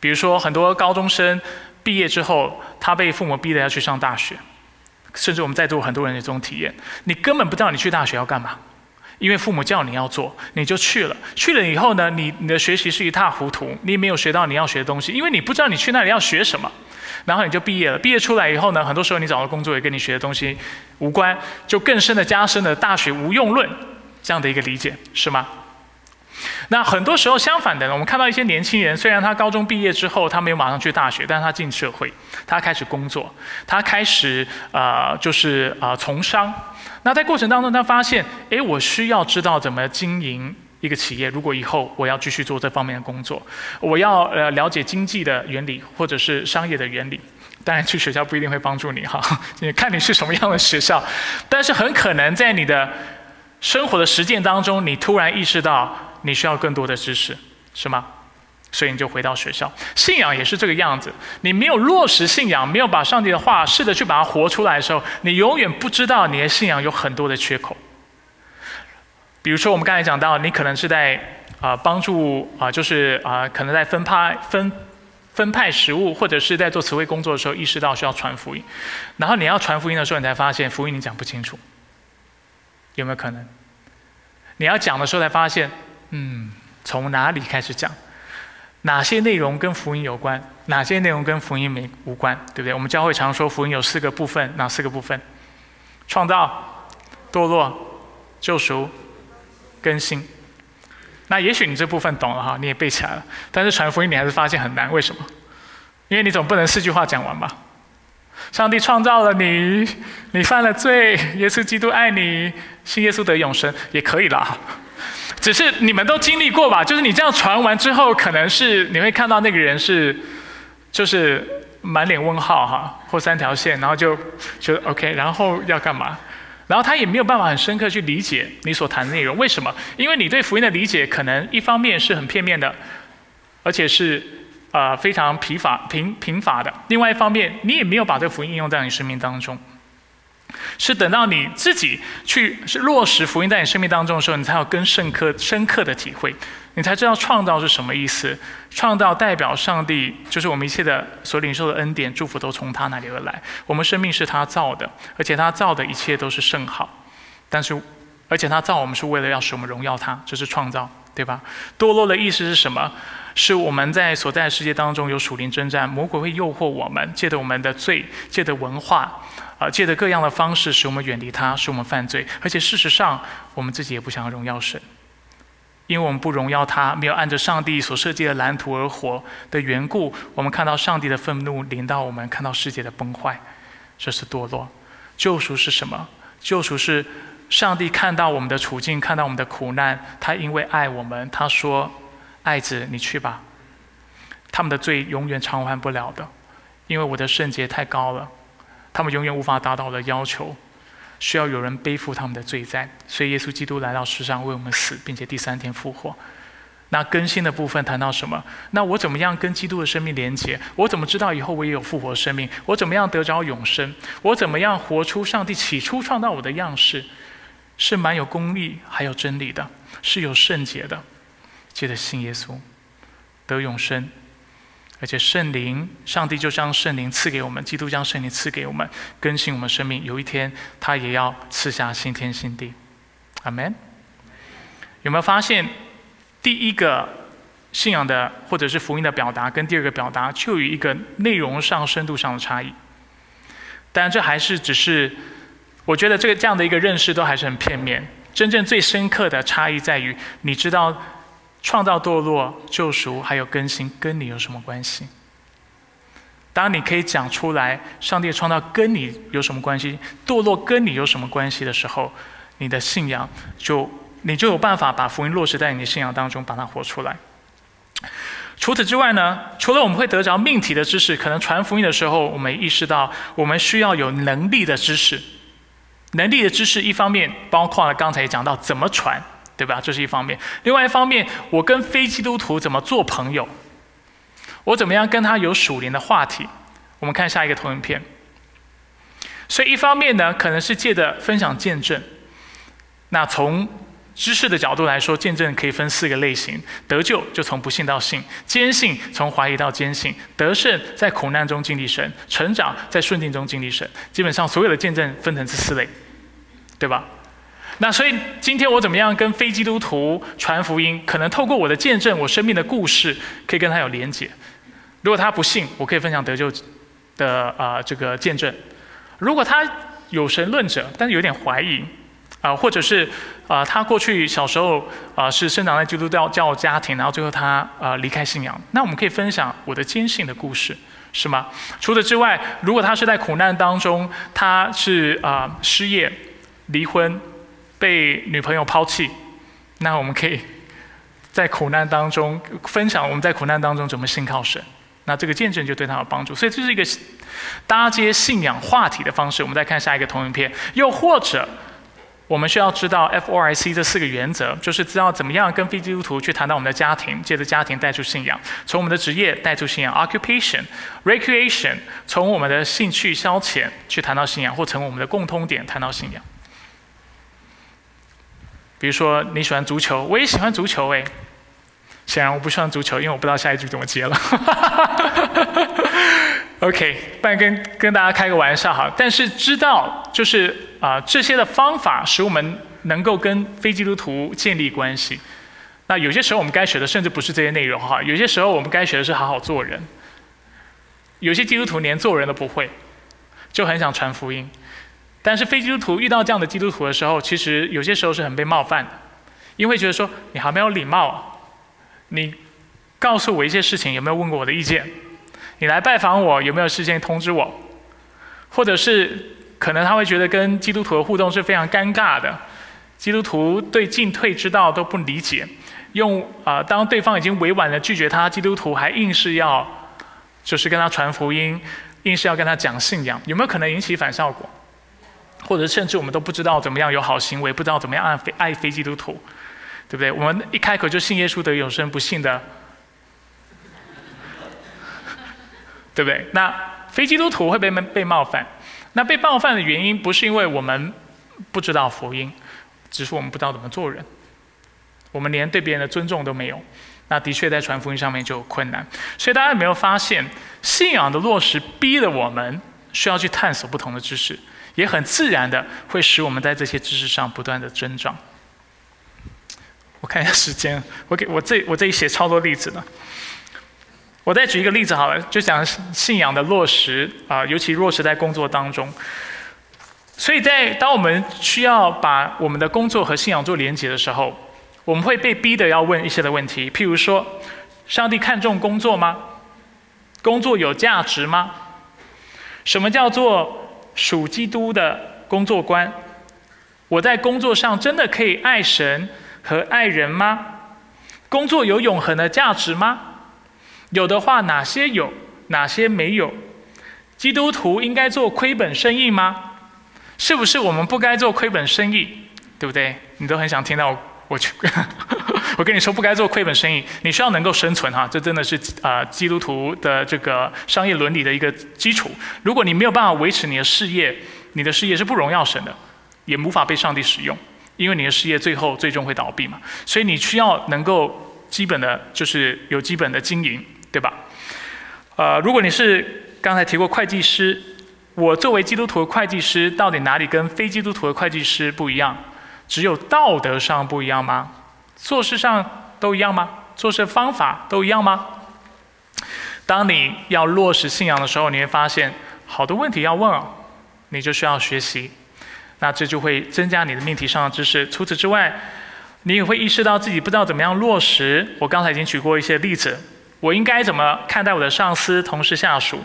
S1: 比如说，很多高中生毕业之后，他被父母逼的要去上大学，甚至我们在座很多人有这种体验，你根本不知道你去大学要干嘛。因为父母叫你要做，你就去了。去了以后呢，你你的学习是一塌糊涂，你也没有学到你要学的东西，因为你不知道你去那里要学什么。然后你就毕业了。毕业出来以后呢，很多时候你找的工作也跟你学的东西无关，就更深的加深了大学无用论这样的一个理解，是吗？那很多时候相反的呢，我们看到一些年轻人，虽然他高中毕业之后他没有马上去大学，但是他进社会，他开始工作，他开始啊，就是啊从商。那在过程当中，他发现，哎，我需要知道怎么经营一个企业。如果以后我要继续做这方面的工作，我要呃了解经济的原理或者是商业的原理。当然，去学校不一定会帮助你哈，你看你是什么样的学校。但是很可能在你的生活的实践当中，你突然意识到你需要更多的知识，是吗？所以你就回到学校，信仰也是这个样子。你没有落实信仰，没有把上帝的话试着去把它活出来的时候，你永远不知道你的信仰有很多的缺口。比如说，我们刚才讲到，你可能是在啊帮助啊，就是啊，可能在分派分分派食物，或者是在做词汇工作的时候，意识到需要传福音。然后你要传福音的时候，你才发现福音你讲不清楚，有没有可能？你要讲的时候才发现，嗯，从哪里开始讲？哪些内容跟福音有关？哪些内容跟福音没无关？对不对？我们教会常说福音有四个部分，哪四个部分？创造、堕落、救赎、更新。那也许你这部分懂了哈，你也背起来了。但是传福音你还是发现很难，为什么？因为你总不能四句话讲完吧？上帝创造了你，你犯了罪，耶稣基督爱你，信耶稣得永生，也可以了。只是你们都经历过吧？就是你这样传完之后，可能是你会看到那个人是，就是满脸问号哈，或三条线，然后就就 OK，然后要干嘛？然后他也没有办法很深刻去理解你所谈的内容。为什么？因为你对福音的理解可能一方面是很片面的，而且是呃非常疲乏、贫贫乏的。另外一方面，你也没有把这福音应用在你生命当中。是等到你自己去落实福音在你生命当中的时候，你才有更深刻、深刻的体会。你才知道创造是什么意思。创造代表上帝，就是我们一切的所领受的恩典、祝福都从他那里而来。我们生命是他造的，而且他造的一切都是甚好。但是，而且他造我们是为了要使我们荣耀他，这是创造，对吧？堕落的意思是什么？是我们在所在的世界当中有属灵征战，魔鬼会诱惑我们，借着我们的罪，借着文化，啊，借着各样的方式，使我们远离他，使我们犯罪。而且事实上，我们自己也不想要荣耀神。因为我们不荣耀他，没有按照上帝所设计的蓝图而活的缘故，我们看到上帝的愤怒临到我们，看到世界的崩坏，这是堕落。救赎是什么？救赎是上帝看到我们的处境，看到我们的苦难，他因为爱我们，他说：“爱子，你去吧。”他们的罪永远偿还不了的，因为我的圣洁太高了，他们永远无法达到的要求。需要有人背负他们的罪债，所以耶稣基督来到世上为我们死，并且第三天复活。那更新的部分谈到什么？那我怎么样跟基督的生命连接？我怎么知道以后我也有复活生命？我怎么样得着永生？我怎么样活出上帝起初创造我的样式？是蛮有功力，还有真理的，是有圣洁的。接着信耶稣，得永生。而且圣灵，上帝就将圣灵赐给我们，基督将圣灵赐给我们，更新我们生命。有一天，他也要赐下新天新地。阿门。有没有发现，第一个信仰的或者是福音的表达，跟第二个表达就有一个内容上、深度上的差异？当然，这还是只是，我觉得这个这样的一个认识都还是很片面。真正最深刻的差异在于，你知道。创造堕落、救赎还有更新，跟你有什么关系？当你可以讲出来，上帝创造跟你有什么关系，堕落跟你有什么关系的时候，你的信仰就你就有办法把福音落实在你的信仰当中，把它活出来。除此之外呢，除了我们会得着命题的知识，可能传福音的时候，我们意识到我们需要有能力的知识。能力的知识一方面包括了刚才也讲到怎么传。对吧？这是一方面。另外一方面，我跟非基督徒怎么做朋友？我怎么样跟他有属灵的话题？我们看下一个投影片。所以一方面呢，可能是借着分享见证。那从知识的角度来说，见证可以分四个类型：得救就从不信到信；坚信从怀疑到坚信；得胜在苦难中经历神；成长在顺境中经历神。基本上所有的见证分成这四类，对吧？那所以今天我怎么样跟非基督徒传福音？可能透过我的见证，我生命的故事，可以跟他有连结。如果他不信，我可以分享得救的啊这个见证。如果他有神论者，但是有点怀疑啊，或者是啊他过去小时候啊是生长在基督教教家庭，然后最后他啊离开信仰，那我们可以分享我的坚信的故事，是吗？除此之外，如果他是在苦难当中，他是啊失业、离婚。被女朋友抛弃，那我们可以在苦难当中分享我们在苦难当中怎么信靠神，那这个见证就对他有帮助。所以这是一个搭接信仰话题的方式。我们再看下一个同影片，又或者我们需要知道 F O I C 这四个原则，就是知道怎么样跟非基督徒去谈到我们的家庭，借着家庭带出信仰；从我们的职业带出信仰，occupation recreation，从我们的兴趣消遣去谈到信仰，或从我们的共通点谈到信仰。比如说你喜欢足球，我也喜欢足球哎。显然我不喜欢足球，因为我不知道下一句怎么接了。OK，不然跟跟大家开个玩笑哈。但是知道就是啊，这些的方法使我们能够跟非基督徒建立关系。那有些时候我们该学的甚至不是这些内容哈，有些时候我们该学的是好好做人。有些基督徒连做人都不会，就很想传福音。但是非基督徒遇到这样的基督徒的时候，其实有些时候是很被冒犯的，因为觉得说你好没有礼貌，你告诉我一些事情有没有问过我的意见？你来拜访我有没有事先通知我？或者是可能他会觉得跟基督徒的互动是非常尴尬的，基督徒对进退之道都不理解，用啊当对方已经委婉的拒绝他，基督徒还硬是要就是跟他传福音，硬是要跟他讲信仰，有没有可能引起反效果？或者甚至我们都不知道怎么样有好行为，不知道怎么样爱爱非基督徒，对不对？我们一开口就信耶稣得永生，不信的，对不对？那非基督徒会被被冒犯，那被冒犯的原因不是因为我们不知道福音，只是我们不知道怎么做人，我们连对别人的尊重都没有。那的确在传福音上面就有困难，所以大家有没有发现，信仰的落实逼得我们需要去探索不同的知识，也很自然的会使我们在这些知识上不断的增长。我看一下时间，我给我这我这里写超多例子的，我再举一个例子好了，就讲信仰的落实啊，尤其落实在工作当中。所以在当我们需要把我们的工作和信仰做连接的时候。我们会被逼的要问一些的问题，譬如说：上帝看重工作吗？工作有价值吗？什么叫做属基督的工作观？我在工作上真的可以爱神和爱人吗？工作有永恒的价值吗？有的话，哪些有，哪些没有？基督徒应该做亏本生意吗？是不是我们不该做亏本生意？对不对？你都很想听到。我去，我跟你说，不该做亏本生意。你需要能够生存哈，这真的是啊，基督徒的这个商业伦理的一个基础。如果你没有办法维持你的事业，你的事业是不荣耀神的，也无法被上帝使用，因为你的事业最后最终会倒闭嘛。所以你需要能够基本的，就是有基本的经营，对吧？呃，如果你是刚才提过会计师，我作为基督徒的会计师，到底哪里跟非基督徒的会计师不一样？只有道德上不一样吗？做事上都一样吗？做事方法都一样吗？当你要落实信仰的时候，你会发现好多问题要问哦，你就需要学习。那这就会增加你的命题上的知识。除此之外，你也会意识到自己不知道怎么样落实。我刚才已经举过一些例子，我应该怎么看待我的上司、同事、下属？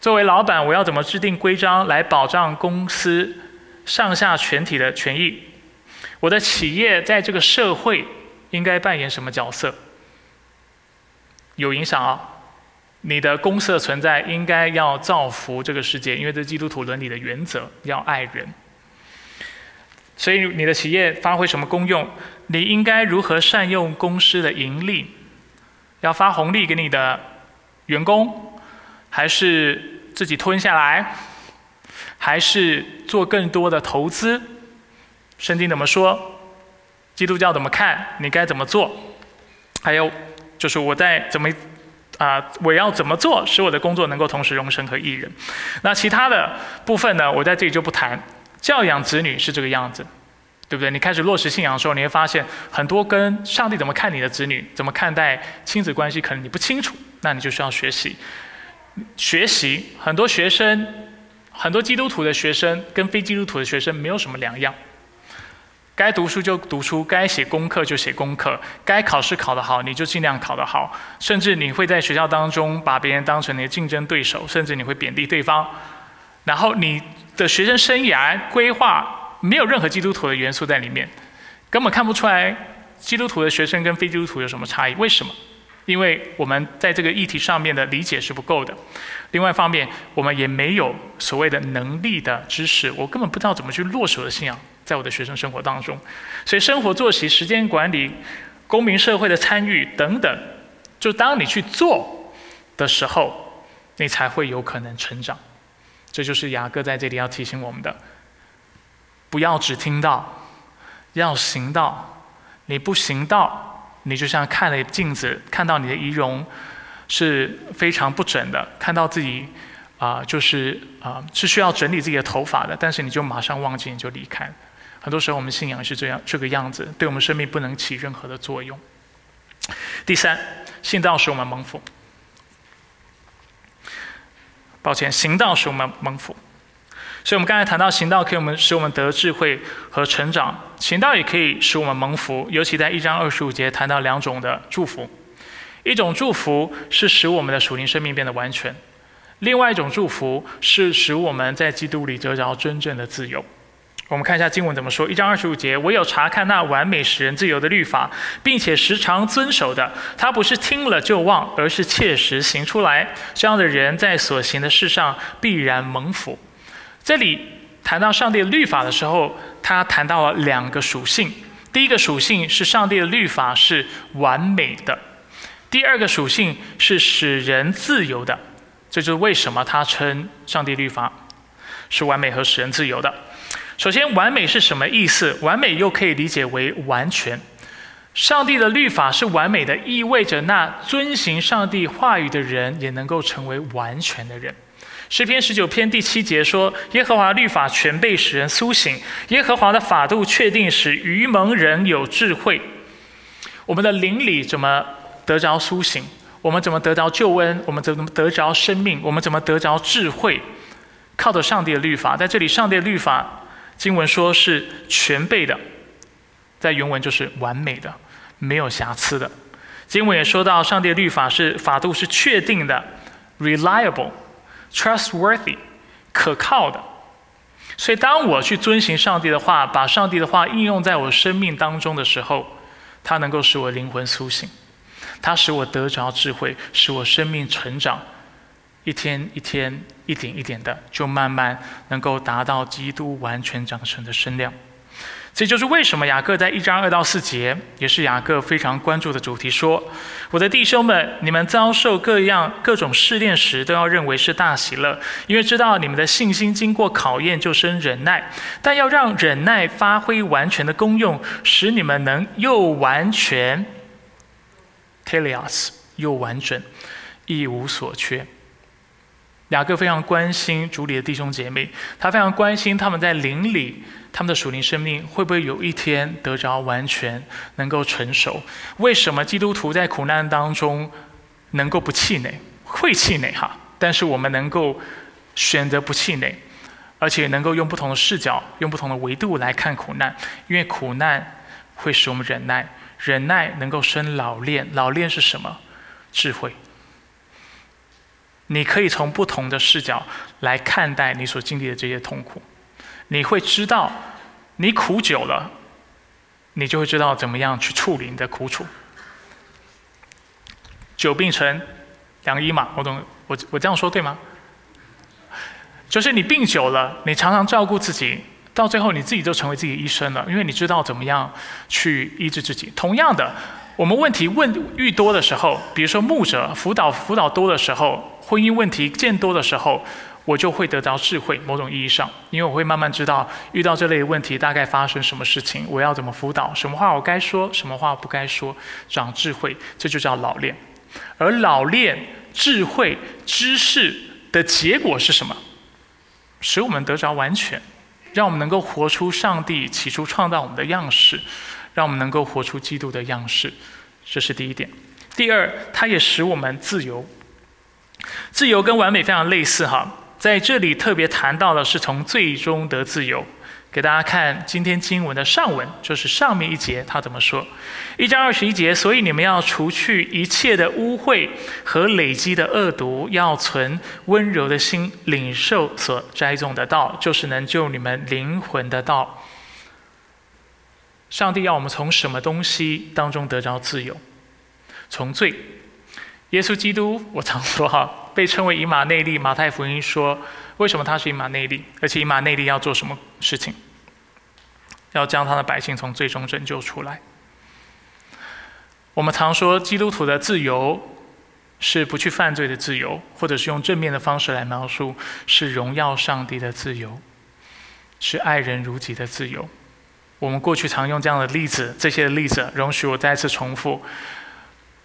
S1: 作为老板，我要怎么制定规章来保障公司上下全体的权益？我的企业在这个社会应该扮演什么角色？有影响啊！你的公司的存在应该要造福这个世界，因为这是基督徒伦理的原则要爱人。所以你的企业发挥什么功用？你应该如何善用公司的盈利？要发红利给你的员工，还是自己吞下来？还是做更多的投资？圣经怎么说？基督教怎么看？你该怎么做？还有，就是我在怎么啊？我要怎么做，使我的工作能够同时容神和益人？那其他的部分呢？我在这里就不谈。教养子女是这个样子，对不对？你开始落实信仰的时候，你会发现很多跟上帝怎么看你的子女，怎么看待亲子关系，可能你不清楚。那你就需要学习。学习很多学生，很多基督徒的学生跟非基督徒的学生没有什么两样。该读书就读书，该写功课就写功课，该考试考得好你就尽量考得好，甚至你会在学校当中把别人当成你的竞争对手，甚至你会贬低对方。然后你的学生生涯规划没有任何基督徒的元素在里面，根本看不出来基督徒的学生跟非基督徒有什么差异。为什么？因为我们在这个议题上面的理解是不够的。另外一方面，我们也没有所谓的能力的知识，我根本不知道怎么去落实我的信仰。在我的学生生活当中，所以生活作息、时间管理、公民社会的参与等等，就当你去做的时候，你才会有可能成长。这就是雅各在这里要提醒我们的：不要只听到，要行道。你不行道，你就像看了镜子，看到你的仪容是非常不整的，看到自己啊，就是啊，是需要整理自己的头发的，但是你就马上忘记，你就离开。很多时候，我们信仰是这样这个样子，对我们生命不能起任何的作用。第三，信道使我们蒙福。抱歉，行道使我们蒙福。所以，我们刚才谈到行道可以我们使我们得智慧和成长，行道也可以使我们蒙福。尤其在一章二十五节谈到两种的祝福，一种祝福是使我们的属灵生命变得完全，另外一种祝福是使我们在基督里得着真正的自由。我们看一下经文怎么说。一章二十五节，唯有查看那完美使人自由的律法，并且时常遵守的，他不是听了就忘，而是切实行出来。这样的人在所行的事上必然蒙福。这里谈到上帝律法的时候，他谈到了两个属性。第一个属性是上帝的律法是完美的，第二个属性是使人自由的。这就是为什么他称上帝律法是完美和使人自由的。首先，完美是什么意思？完美又可以理解为完全。上帝的律法是完美的，意味着那遵行上帝话语的人也能够成为完全的人。诗篇十九篇第七节说：“耶和华律法全备，使人苏醒。耶和华的法度确定，使愚蒙人有智慧。”我们的灵里怎么得着苏醒？我们怎么得着救恩？我们怎么得着生命？我们怎么得着智慧？靠着上帝的律法，在这里，上帝的律法。经文说是全备的，在原文就是完美的，没有瑕疵的。经文也说到，上帝的律法是法度是确定的，reliable、trustworthy、可靠的。所以，当我去遵行上帝的话，把上帝的话应用在我生命当中的时候，它能够使我灵魂苏醒，它使我得着智慧，使我生命成长。一天一天，一点一点的，就慢慢能够达到基督完全长成的身量。这就是为什么雅各在一章二到四节，也是雅各非常关注的主题，说：“我的弟兄们，你们遭受各样各种试炼时，都要认为是大喜乐，因为知道你们的信心经过考验，就生忍耐。但要让忍耐发挥完全的功用，使你们能又完全 （telios） 又完整，一无所缺。”雅各非常关心主里的弟兄姐妹，他非常关心他们在灵里，他们的属灵生命会不会有一天得着完全，能够成熟？为什么基督徒在苦难当中能够不气馁？会气馁哈，但是我们能够选择不气馁，而且能够用不同的视角、用不同的维度来看苦难，因为苦难会使我们忍耐，忍耐能够生老练，老练是什么？智慧。你可以从不同的视角来看待你所经历的这些痛苦，你会知道，你苦久了，你就会知道怎么样去处理你的苦楚。久病成良医嘛，我懂，我我这样说对吗？就是你病久了，你常常照顾自己，到最后你自己就成为自己医生了，因为你知道怎么样去医治自己。同样的，我们问题问愈多的时候，比如说牧者辅导辅导多的时候。婚姻问题见多的时候，我就会得到智慧。某种意义上，因为我会慢慢知道遇到这类问题大概发生什么事情，我要怎么辅导，什么话我该说，什么话不该说，长智慧，这就叫老练。而老练、智慧、知识的结果是什么？使我们得着完全，让我们能够活出上帝起初创造我们的样式，让我们能够活出基督的样式。这是第一点。第二，它也使我们自由。自由跟完美非常类似哈，在这里特别谈到的是从最终得自由。给大家看今天经文的上文，就是上面一节他怎么说？一章二十一节，所以你们要除去一切的污秽和累积的恶毒，要存温柔的心，领受所栽种的道，就是能救你们灵魂的道。上帝要我们从什么东西当中得着自由？从罪。耶稣基督，我常说哈，被称为以马内利。马太福音说，为什么他是以马内利？而且以马内利要做什么事情？要将他的百姓从最终拯救出来。我们常说，基督徒的自由是不去犯罪的自由，或者是用正面的方式来描述，是荣耀上帝的自由，是爱人如己的自由。我们过去常用这样的例子，这些例子，容许我再次重复。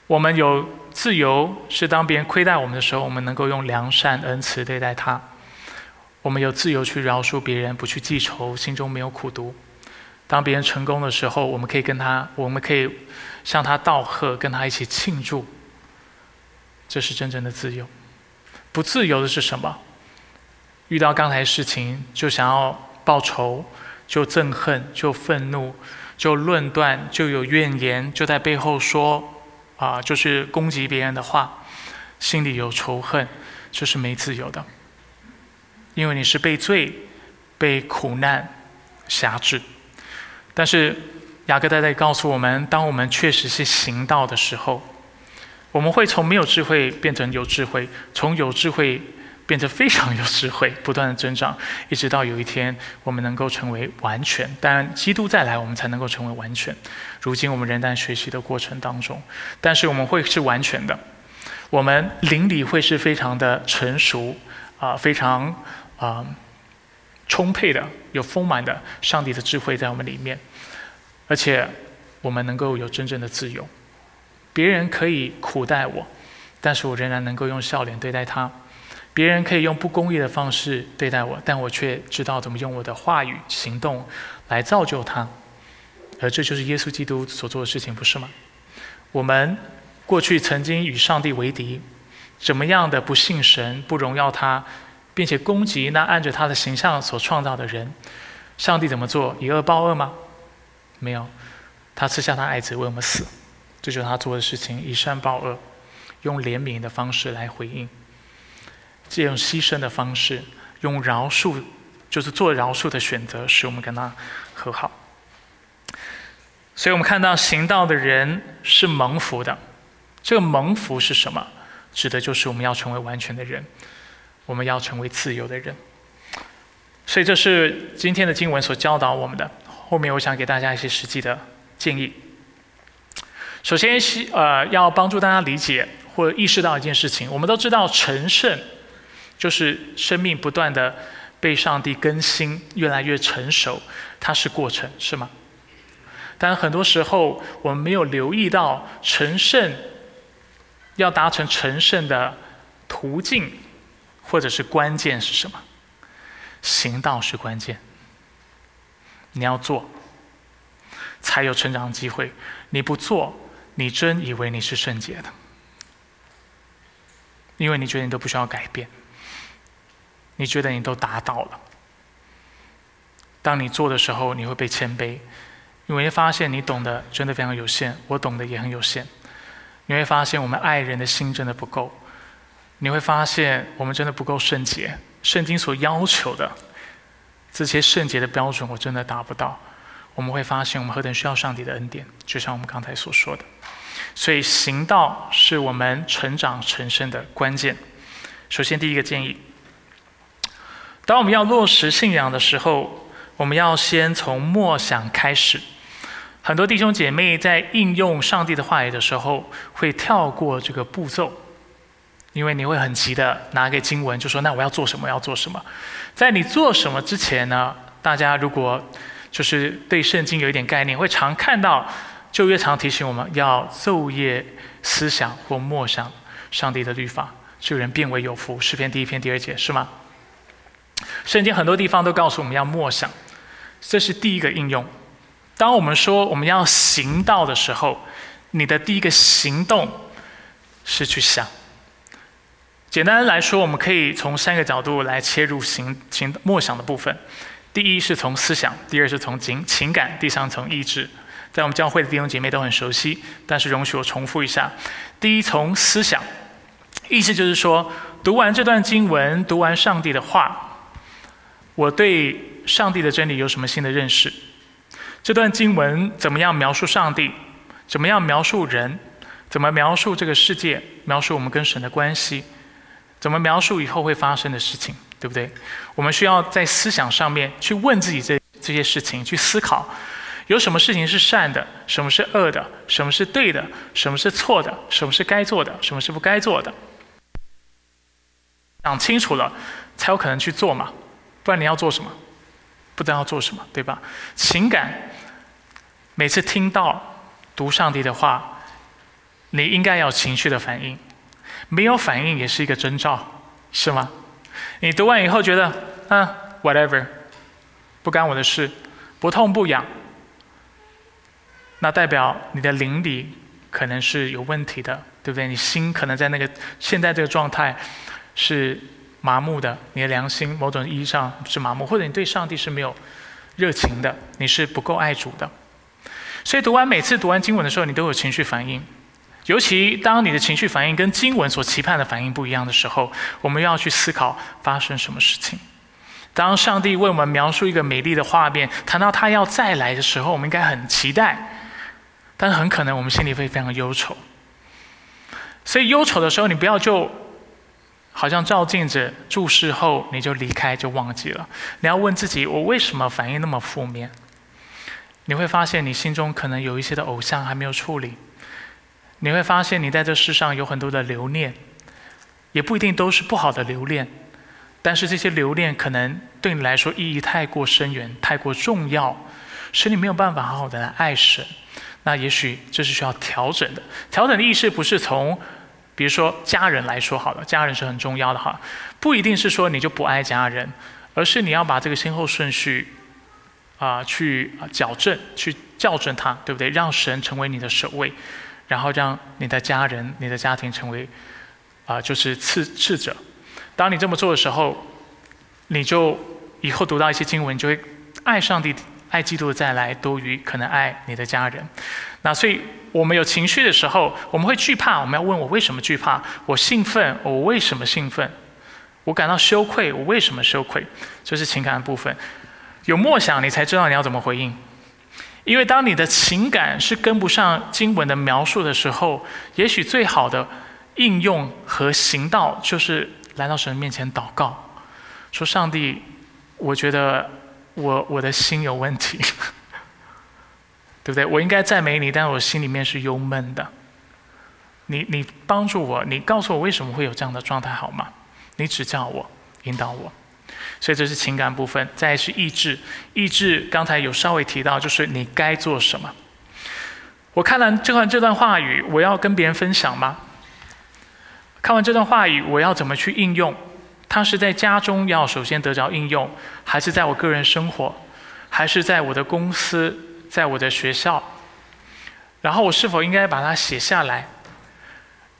S1: 我们有自由，是当别人亏待我们的时候，我们能够用良善恩慈对待他；我们有自由去饶恕别人，不去记仇，心中没有苦毒。当别人成功的时候，我们可以跟他，我们可以向他道贺，跟他一起庆祝。这是真正的自由。不自由的是什么？遇到刚才事情就想要报仇，就憎恨，就愤怒，就论断，就有怨言，就在背后说。啊，就是攻击别人的话，心里有仇恨，这是没自由的。因为你是被罪、被苦难辖制。但是雅各在告诉我们，当我们确实是行道的时候，我们会从没有智慧变成有智慧，从有智慧。变得非常有智慧，不断的增长，一直到有一天我们能够成为完全。当然，基督再来，我们才能够成为完全。如今我们仍在学习的过程当中，但是我们会是完全的。我们灵里会是非常的成熟，啊，非常啊充沛的，有丰满的上帝的智慧在我们里面，而且我们能够有真正的自由。别人可以苦待我，但是我仍然能够用笑脸对待他。别人可以用不公义的方式对待我，但我却知道怎么用我的话语、行动来造就他，而这就是耶稣基督所做的事情，不是吗？我们过去曾经与上帝为敌，怎么样的不信神、不荣耀他，并且攻击那按着他的形象所创造的人，上帝怎么做？以恶报恶吗？没有，他赐下他爱子为我们死，这就是他做的事情，以善报恶，用怜悯的方式来回应。借用牺牲的方式，用饶恕，就是做饶恕的选择，使我们跟他和好。所以我们看到行道的人是蒙福的。这个蒙福是什么？指的就是我们要成为完全的人，我们要成为自由的人。所以这是今天的经文所教导我们的。后面我想给大家一些实际的建议。首先，是呃，要帮助大家理解或意识到一件事情。我们都知道成圣。就是生命不断的被上帝更新，越来越成熟，它是过程，是吗？但很多时候我们没有留意到成圣要达成成圣的途径，或者是关键是什么？行道是关键。你要做，才有成长机会。你不做，你真以为你是圣洁的，因为你觉得你都不需要改变。你觉得你都达到了。当你做的时候，你会被谦卑，你会发现你懂得真的非常有限，我懂得也很有限。你会发现我们爱人的心真的不够，你会发现我们真的不够圣洁。圣经所要求的这些圣洁的标准，我真的达不到。我们会发现我们何等需要上帝的恩典，就像我们刚才所说的。所以行道是我们成长成圣的关键。首先，第一个建议。当我们要落实信仰的时候，我们要先从默想开始。很多弟兄姐妹在应用上帝的话语的时候，会跳过这个步骤，因为你会很急的拿给经文，就说：“那我要做什么？要做什么？”在你做什么之前呢？大家如果就是对圣经有一点概念，会常看到旧约常提醒我们要昼夜思想或默想上帝的律法，使人变为有福。诗篇第一篇第二节是吗？圣经很多地方都告诉我们要默想，这是第一个应用。当我们说我们要行道的时候，你的第一个行动是去想。简单来说，我们可以从三个角度来切入行行默想的部分。第一是从思想，第二是从情情感，第三从意志。在我们教会的弟兄姐妹都很熟悉，但是容许我重复一下：第一从思想，意思就是说，读完这段经文，读完上帝的话。我对上帝的真理有什么新的认识？这段经文怎么样描述上帝？怎么样描述人？怎么描述这个世界？描述我们跟神的关系？怎么描述以后会发生的事情？对不对？我们需要在思想上面去问自己这这些事情，去思考有什么事情是善的，什么是恶的，什么是对的，什么是错的，什么是该做的，什么是不该做的。想清楚了，才有可能去做嘛。不然你要做什么？不知道要做什么，对吧？情感，每次听到读上帝的话，你应该有情绪的反应，没有反应也是一个征兆，是吗？你读完以后觉得啊，whatever，不干我的事，不痛不痒，那代表你的灵里可能是有问题的，对不对？你心可能在那个现在这个状态是。麻木的，你的良心某种意义上是麻木，或者你对上帝是没有热情的，你是不够爱主的。所以读完每次读完经文的时候，你都有情绪反应。尤其当你的情绪反应跟经文所期盼的反应不一样的时候，我们要去思考发生什么事情。当上帝为我们描述一个美丽的画面，谈到他要再来的时候，我们应该很期待，但很可能我们心里会非常忧愁。所以忧愁的时候，你不要就好像照镜子注视后你就离开就忘记了。你要问自己：我为什么反应那么负面？你会发现你心中可能有一些的偶像还没有处理。你会发现你在这世上有很多的留恋，也不一定都是不好的留恋。但是这些留恋可能对你来说意义太过深远、太过重要，使你没有办法好好的来爱神。那也许这是需要调整的。调整的意思不是从，比如说家人来说好了，家人是很重要的哈，不一定是说你就不爱家人，而是你要把这个先后顺序啊去矫正、去校正它，对不对？让神成为你的首位，然后让你的家人、你的家庭成为啊就是次次者。当你这么做的时候，你就以后读到一些经文，就会爱上帝、爱基督的再来，多于可能爱你的家人。那所以，我们有情绪的时候，我们会惧怕。我们要问我为什么惧怕？我兴奋，我为什么兴奋？我感到羞愧，我为什么羞愧？这是情感的部分。有默想，你才知道你要怎么回应。因为当你的情感是跟不上经文的描述的时候，也许最好的应用和行道就是。来到神面前祷告，说：“上帝，我觉得我我的心有问题，对不对？我应该赞美你，但我心里面是忧闷的。你你帮助我，你告诉我为什么会有这样的状态好吗？你指教我，引导我。所以这是情感部分。再是意志，意志刚才有稍微提到，就是你该做什么。我看完这段这段话语，我要跟别人分享吗？”看完这段话语，我要怎么去应用？它是在家中要首先得着应用，还是在我个人生活，还是在我的公司，在我的学校？然后我是否应该把它写下来？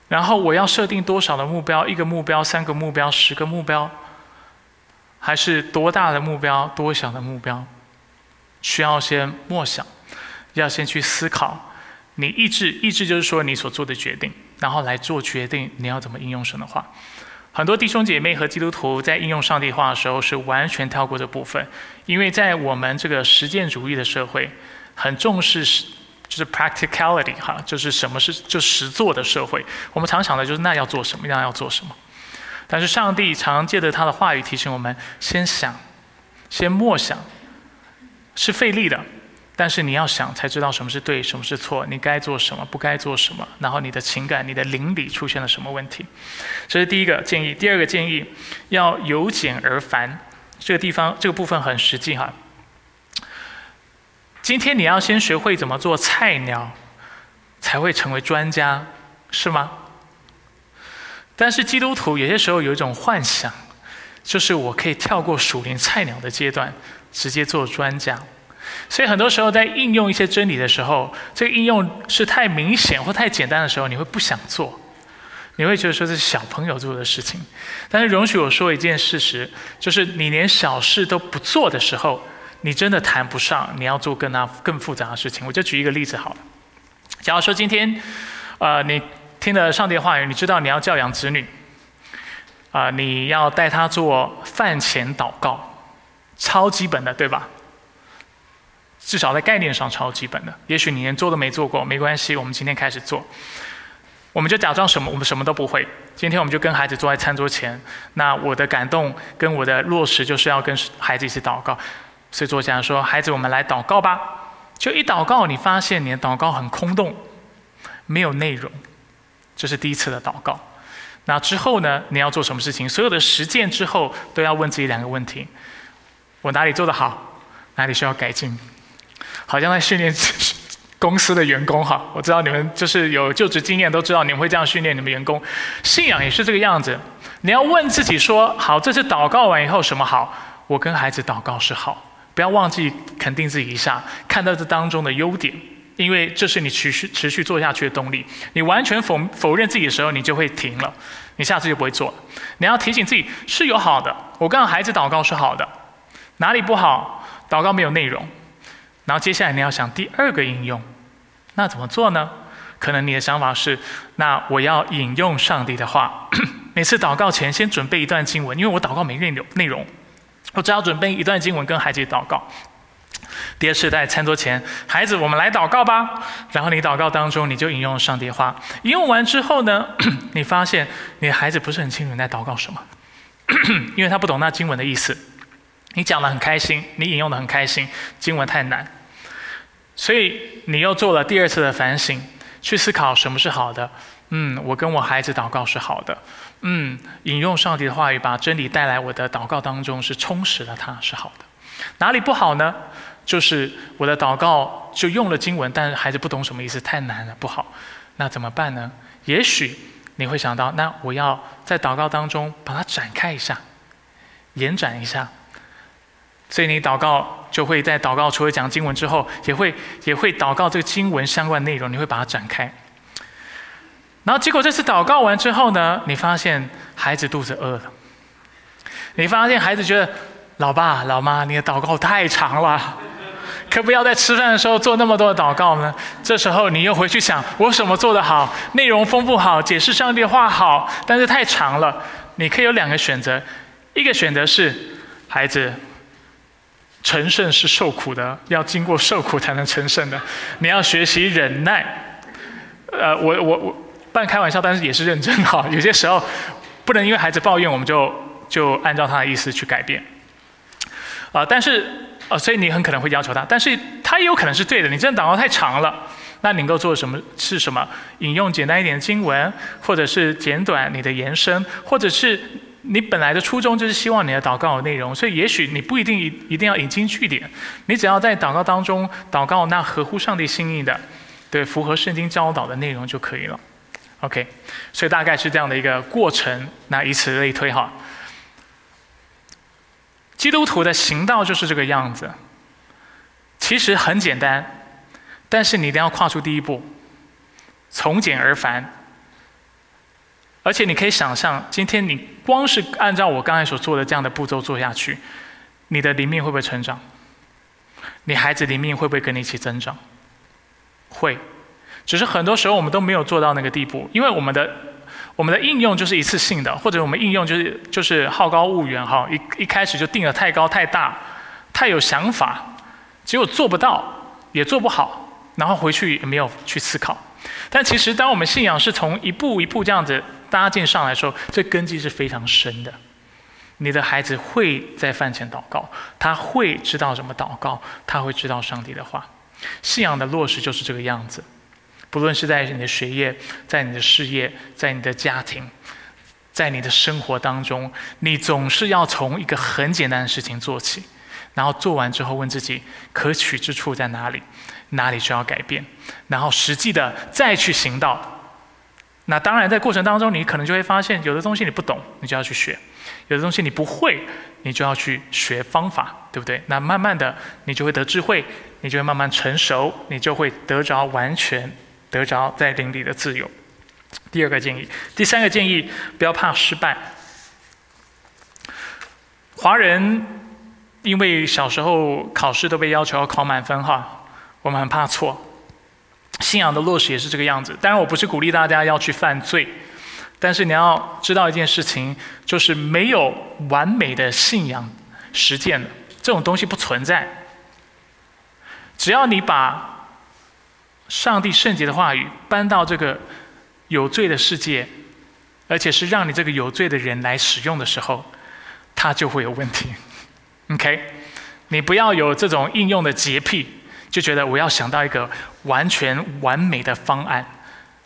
S1: 然后我要设定多少的目标？一个目标、三个目标、十个目标，还是多大的目标、多小的目标？需要先默想，要先去思考。你意志，意志就是说你所做的决定。然后来做决定，你要怎么应用神的话？很多弟兄姐妹和基督徒在应用上帝话的时候，是完全跳过这部分，因为在我们这个实践主义的社会，很重视就是 practicality 哈，就是什么是就实做的社会。我们常想的就是那要做什么，那要做什么。但是上帝常借着他的话语提醒我们：先想，先默想，是费力的。但是你要想才知道什么是对，什么是错，你该做什么，不该做什么，然后你的情感、你的邻里出现了什么问题，这是第一个建议。第二个建议，要由简而繁。这个地方这个部分很实际哈。今天你要先学会怎么做菜鸟，才会成为专家，是吗？但是基督徒有些时候有一种幻想，就是我可以跳过属灵菜鸟的阶段，直接做专家。所以很多时候在应用一些真理的时候，这个应用是太明显或太简单的时候，你会不想做，你会觉得说这是小朋友做的事情。但是容许我说一件事实，就是你连小事都不做的时候，你真的谈不上你要做更大更复杂的事情。我就举一个例子好了，假如说今天，呃，你听了上帝话语，你知道你要教养子女，啊，你要带他做饭前祷告，超基本的，对吧？至少在概念上超基本的，也许你连做都没做过，没关系，我们今天开始做。我们就假装什么，我们什么都不会。今天我们就跟孩子坐在餐桌前，那我的感动跟我的落实就是要跟孩子一起祷告。所以作家说：“孩子，我们来祷告吧。”就一祷告，你发现你的祷告很空洞，没有内容。这是第一次的祷告。那之后呢？你要做什么事情？所有的实践之后，都要问自己两个问题：我哪里做得好？哪里需要改进？好像在训练公司的员工哈，我知道你们就是有就职经验，都知道你们会这样训练你们员工。信仰也是这个样子，你要问自己说：好，这次祷告完以后什么好？我跟孩子祷告是好，不要忘记肯定自己一下，看到这当中的优点，因为这是你持续持续做下去的动力。你完全否否认自己的时候，你就会停了，你下次就不会做了。你要提醒自己是有好的，我跟孩子祷告是好的，哪里不好？祷告没有内容。然后接下来你要想第二个应用，那怎么做呢？可能你的想法是，那我要引用上帝的话，每次祷告前先准备一段经文，因为我祷告没内容，内容我只要准备一段经文跟孩子祷告。第二次在餐桌前，孩子，我们来祷告吧。然后你祷告当中，你就引用上帝话。引用完之后呢，你发现你的孩子不是很清楚你在祷告什么，因为他不懂那经文的意思。你讲的很开心，你引用的很开心，经文太难，所以你又做了第二次的反省，去思考什么是好的。嗯，我跟我孩子祷告是好的。嗯，引用上帝的话语，把真理带来我的祷告当中，是充实了它，是好的。哪里不好呢？就是我的祷告就用了经文，但是孩子不懂什么意思，太难了，不好。那怎么办呢？也许你会想到，那我要在祷告当中把它展开一下，延展一下。所以你祷告就会在祷告除了讲经文之后，也会也会祷告这个经文相关内容，你会把它展开。然后结果这次祷告完之后呢，你发现孩子肚子饿了，你发现孩子觉得老爸老妈你的祷告太长了。可不要在吃饭的时候做那么多的祷告呢？这时候你又回去想，我什么做得好？内容丰富好，解释上帝的话好，但是太长了。你可以有两个选择，一个选择是，孩子，成圣是受苦的，要经过受苦才能成圣的，你要学习忍耐。呃，我我我半开玩笑，但是也是认真哈。有些时候不能因为孩子抱怨，我们就就按照他的意思去改变。啊，但是。啊，所以你很可能会要求他，但是他也有可能是对的。你真的祷告太长了，那你能够做什么？是什么？引用简单一点的经文，或者是简短你的延伸，或者是你本来的初衷就是希望你的祷告有内容，所以也许你不一定一一定要引经据典，你只要在祷告当中祷告那合乎上帝心意的，对，符合圣经教导的内容就可以了。OK，所以大概是这样的一个过程，那以此类推哈。基督徒的行道就是这个样子，其实很简单，但是你一定要跨出第一步，从简而繁。而且你可以想象，今天你光是按照我刚才所做的这样的步骤做下去，你的灵命会不会成长？你孩子灵命会不会跟你一起增长？会，只是很多时候我们都没有做到那个地步，因为我们的。我们的应用就是一次性的，或者我们应用就是就是好高骛远哈，一一开始就定的太高太大，太有想法，结果做不到，也做不好，然后回去也没有去思考。但其实，当我们信仰是从一步一步这样子搭建上来说，这根基是非常深的。你的孩子会在饭前祷告，他会知道怎么祷告，他会知道上帝的话。信仰的落实就是这个样子。不论是在你的学业，在你的事业，在你的家庭，在你的生活当中，你总是要从一个很简单的事情做起，然后做完之后问自己可取之处在哪里，哪里需要改变，然后实际的再去行道。那当然，在过程当中，你可能就会发现，有的东西你不懂，你就要去学；有的东西你不会，你就要去学方法，对不对？那慢慢的，你就会得智慧，你就会慢慢成熟，你就会得着完全。得着在灵里的自由。第二个建议，第三个建议，不要怕失败。华人因为小时候考试都被要求要考满分哈，我们很怕错。信仰的落实也是这个样子。当然，我不是鼓励大家要去犯罪，但是你要知道一件事情，就是没有完美的信仰实践的这种东西不存在。只要你把。上帝圣洁的话语搬到这个有罪的世界，而且是让你这个有罪的人来使用的时候，它就会有问题。OK，你不要有这种应用的洁癖，就觉得我要想到一个完全完美的方案。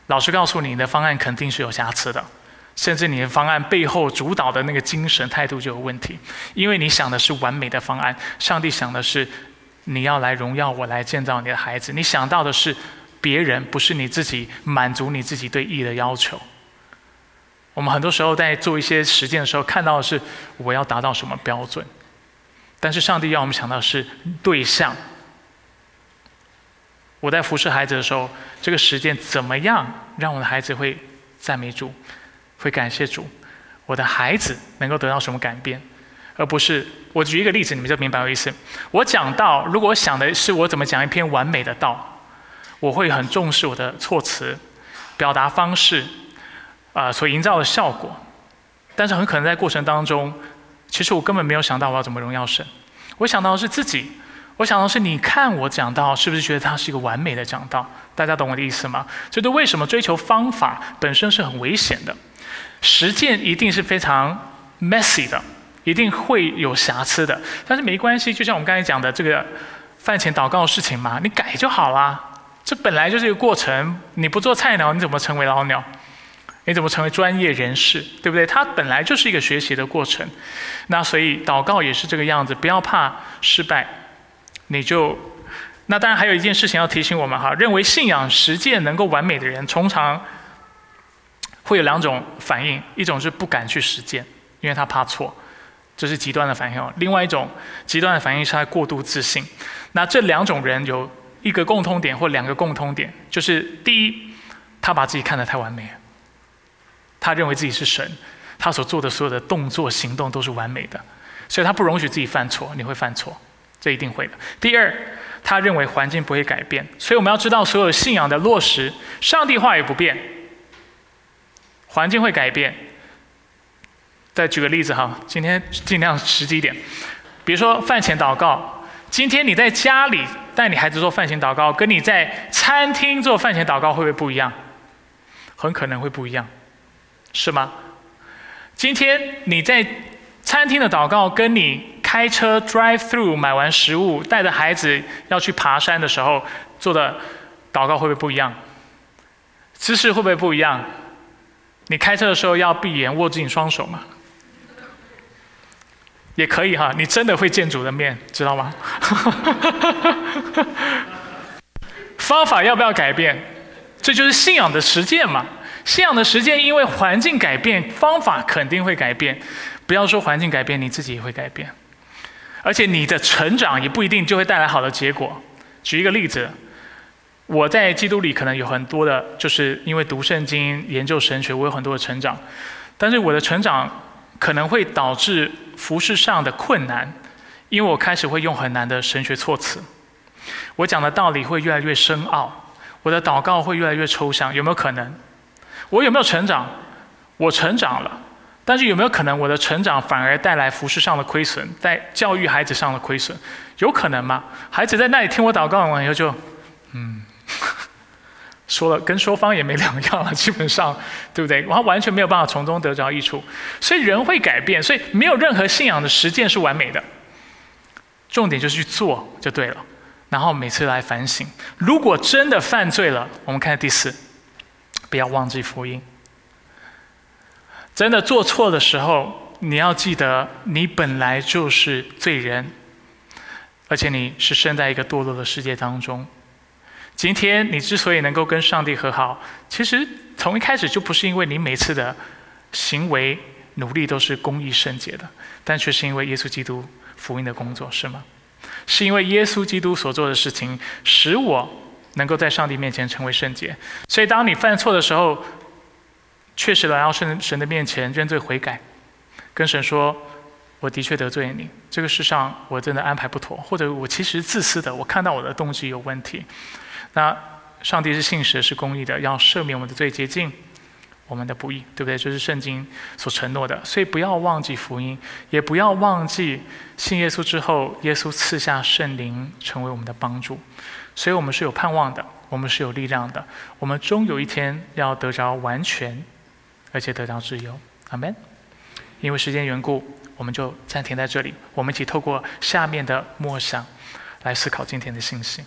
S1: 老实告诉你，你的方案肯定是有瑕疵的，甚至你的方案背后主导的那个精神态度就有问题，因为你想的是完美的方案，上帝想的是。你要来荣耀我，来建造你的孩子。你想到的是别人，不是你自己满足你自己对义的要求。我们很多时候在做一些实践的时候，看到的是我要达到什么标准，但是上帝要我们想到是对象。我在服侍孩子的时候，这个实践怎么样让我的孩子会赞美主，会感谢主？我的孩子能够得到什么改变？而不是我举一个例子，你们就明白我意思。我讲到，如果想的是我怎么讲一篇完美的道，我会很重视我的措辞、表达方式，啊，所营造的效果。但是很可能在过程当中，其实我根本没有想到我要怎么荣耀神，我想到的是自己，我想的是你看我讲到是不是觉得它是一个完美的讲道？大家懂我的意思吗？这就为什么追求方法本身是很危险的，实践一定是非常 messy 的，一定会有瑕疵的。但是没关系，就像我们刚才讲的这个饭前祷告的事情嘛，你改就好啦。这本来就是一个过程，你不做菜鸟，你怎么成为老鸟？你怎么成为专业人士，对不对？它本来就是一个学习的过程。那所以祷告也是这个样子，不要怕失败，你就……那当然还有一件事情要提醒我们哈，认为信仰实践能够完美的人，通常会有两种反应：一种是不敢去实践，因为他怕错，这是极端的反应；另外一种极端的反应是他过度自信。那这两种人有一个共通点或两个共通点，就是第一，他把自己看得太完美。他认为自己是神，他所做的所有的动作行动都是完美的，所以他不容许自己犯错。你会犯错，这一定会的。第二，他认为环境不会改变，所以我们要知道所有信仰的落实，上帝话语不变，环境会改变。再举个例子哈，今天尽量实际一点，比如说饭前祷告，今天你在家里带你孩子做饭前祷告，跟你在餐厅做饭前祷告会不会不一样？很可能会不一样。是吗？今天你在餐厅的祷告，跟你开车 drive through 买完食物，带着孩子要去爬山的时候做的祷告会不会不一样？姿势会不会不一样？你开车的时候要闭眼握紧双手吗？也可以哈，你真的会见主的面，知道吗？方法要不要改变？这就是信仰的实践嘛。信仰的实践，因为环境改变，方法肯定会改变。不要说环境改变，你自己也会改变。而且你的成长也不一定就会带来好的结果。举一个例子，我在基督里可能有很多的，就是因为读圣经、研究神学，我有很多的成长。但是我的成长可能会导致服饰上的困难，因为我开始会用很难的神学措辞，我讲的道理会越来越深奥，我的祷告会越来越抽象，有没有可能？我有没有成长？我成长了，但是有没有可能我的成长反而带来服饰上的亏损，在教育孩子上的亏损？有可能吗？孩子在那里听我祷告完以后就，嗯，说了跟说方也没两样了，基本上，对不对？然后完全没有办法从中得着益处。所以人会改变，所以没有任何信仰的实践是完美的。重点就是去做就对了，然后每次来反省。如果真的犯罪了，我们看第四。不要忘记福音。真的做错的时候，你要记得，你本来就是罪人，而且你是生在一个堕落的世界当中。今天你之所以能够跟上帝和好，其实从一开始就不是因为你每次的行为努力都是公义圣洁的，但却是因为耶稣基督福音的工作，是吗？是因为耶稣基督所做的事情，使我。能够在上帝面前成为圣洁，所以当你犯错的时候，确实来到神神的面前认罪悔改，跟神说：“我的确得罪你，这个世上我真的安排不妥，或者我其实自私的，我看到我的动机有问题。”那上帝是信实是公义的，要赦免我们的罪，洁净我们的不义，对不对？这是圣经所承诺的。所以不要忘记福音，也不要忘记信耶稣之后，耶稣赐下圣灵成为我们的帮助。所以我们是有盼望的，我们是有力量的，我们终有一天要得着完全，而且得着自由。阿门。因为时间缘故，我们就暂停在这里。我们一起透过下面的默想，来思考今天的信息。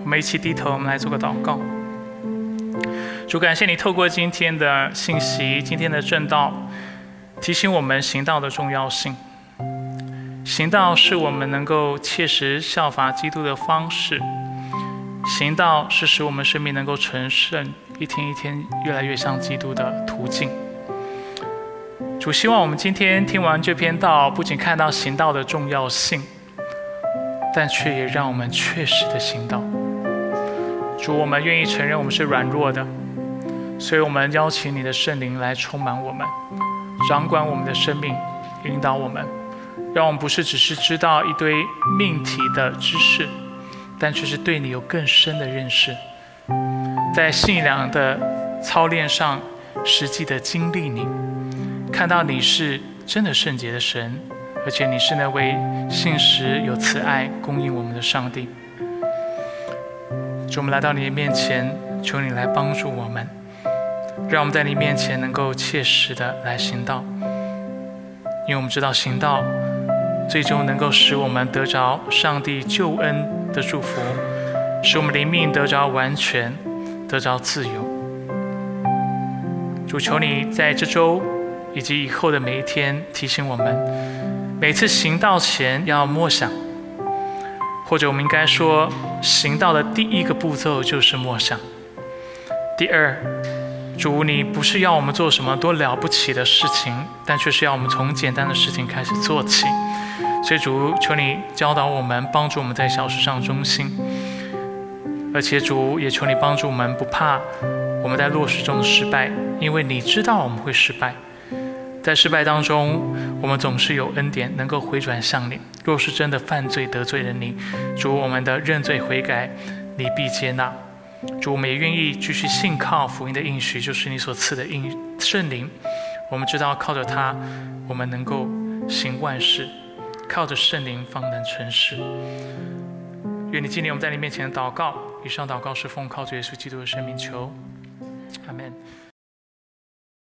S1: 我们一起低头，我们来做个祷告。主，感谢你透过今天的信息，今天的正道，提醒我们行道的重要性。行道是我们能够切实效法基督的方式，行道是使我们生命能够成圣、一天一天越来越像基督的途径。主希望我们今天听完这篇道，不仅看到行道的重要性，但却也让我们确实的行道。主，我们愿意承认我们是软弱的，所以我们邀请你的圣灵来充满我们，掌管我们的生命，引导我们。让我们不是只是知道一堆命题的知识，但却是对你有更深的认识。在信仰的操练上，实际的经历你，看到你是真的圣洁的神，而且你是那位信实有慈爱供应我们的上帝。主，我们来到你的面前，求你来帮助我们，让我们在你面前能够切实的来行道，因为我们知道行道最终能够使我们得着上帝救恩的祝福，使我们灵命得着完全，得着自由。主，求你在这周以及以后的每一天提醒我们，每次行道前要默想。或者我们应该说，行道的第一个步骤就是默想。第二，主，你不是要我们做什么多了不起的事情，但却是要我们从简单的事情开始做起。所以主，求你教导我们，帮助我们在小事上忠心。而且主也求你帮助我们，不怕我们在落实中的失败，因为你知道我们会失败。在失败当中，我们总是有恩典，能够回转向你。若是真的犯罪得罪了你，主我们的认罪悔改，你必接纳。主我们也愿意继续信靠福音的应许，就是你所赐的应圣灵。我们知道靠着他，我们能够行万事；靠着圣灵方能成事。愿你纪念我们在你面前的祷告。以上祷告是奉靠主耶稣基督的生命求，阿门。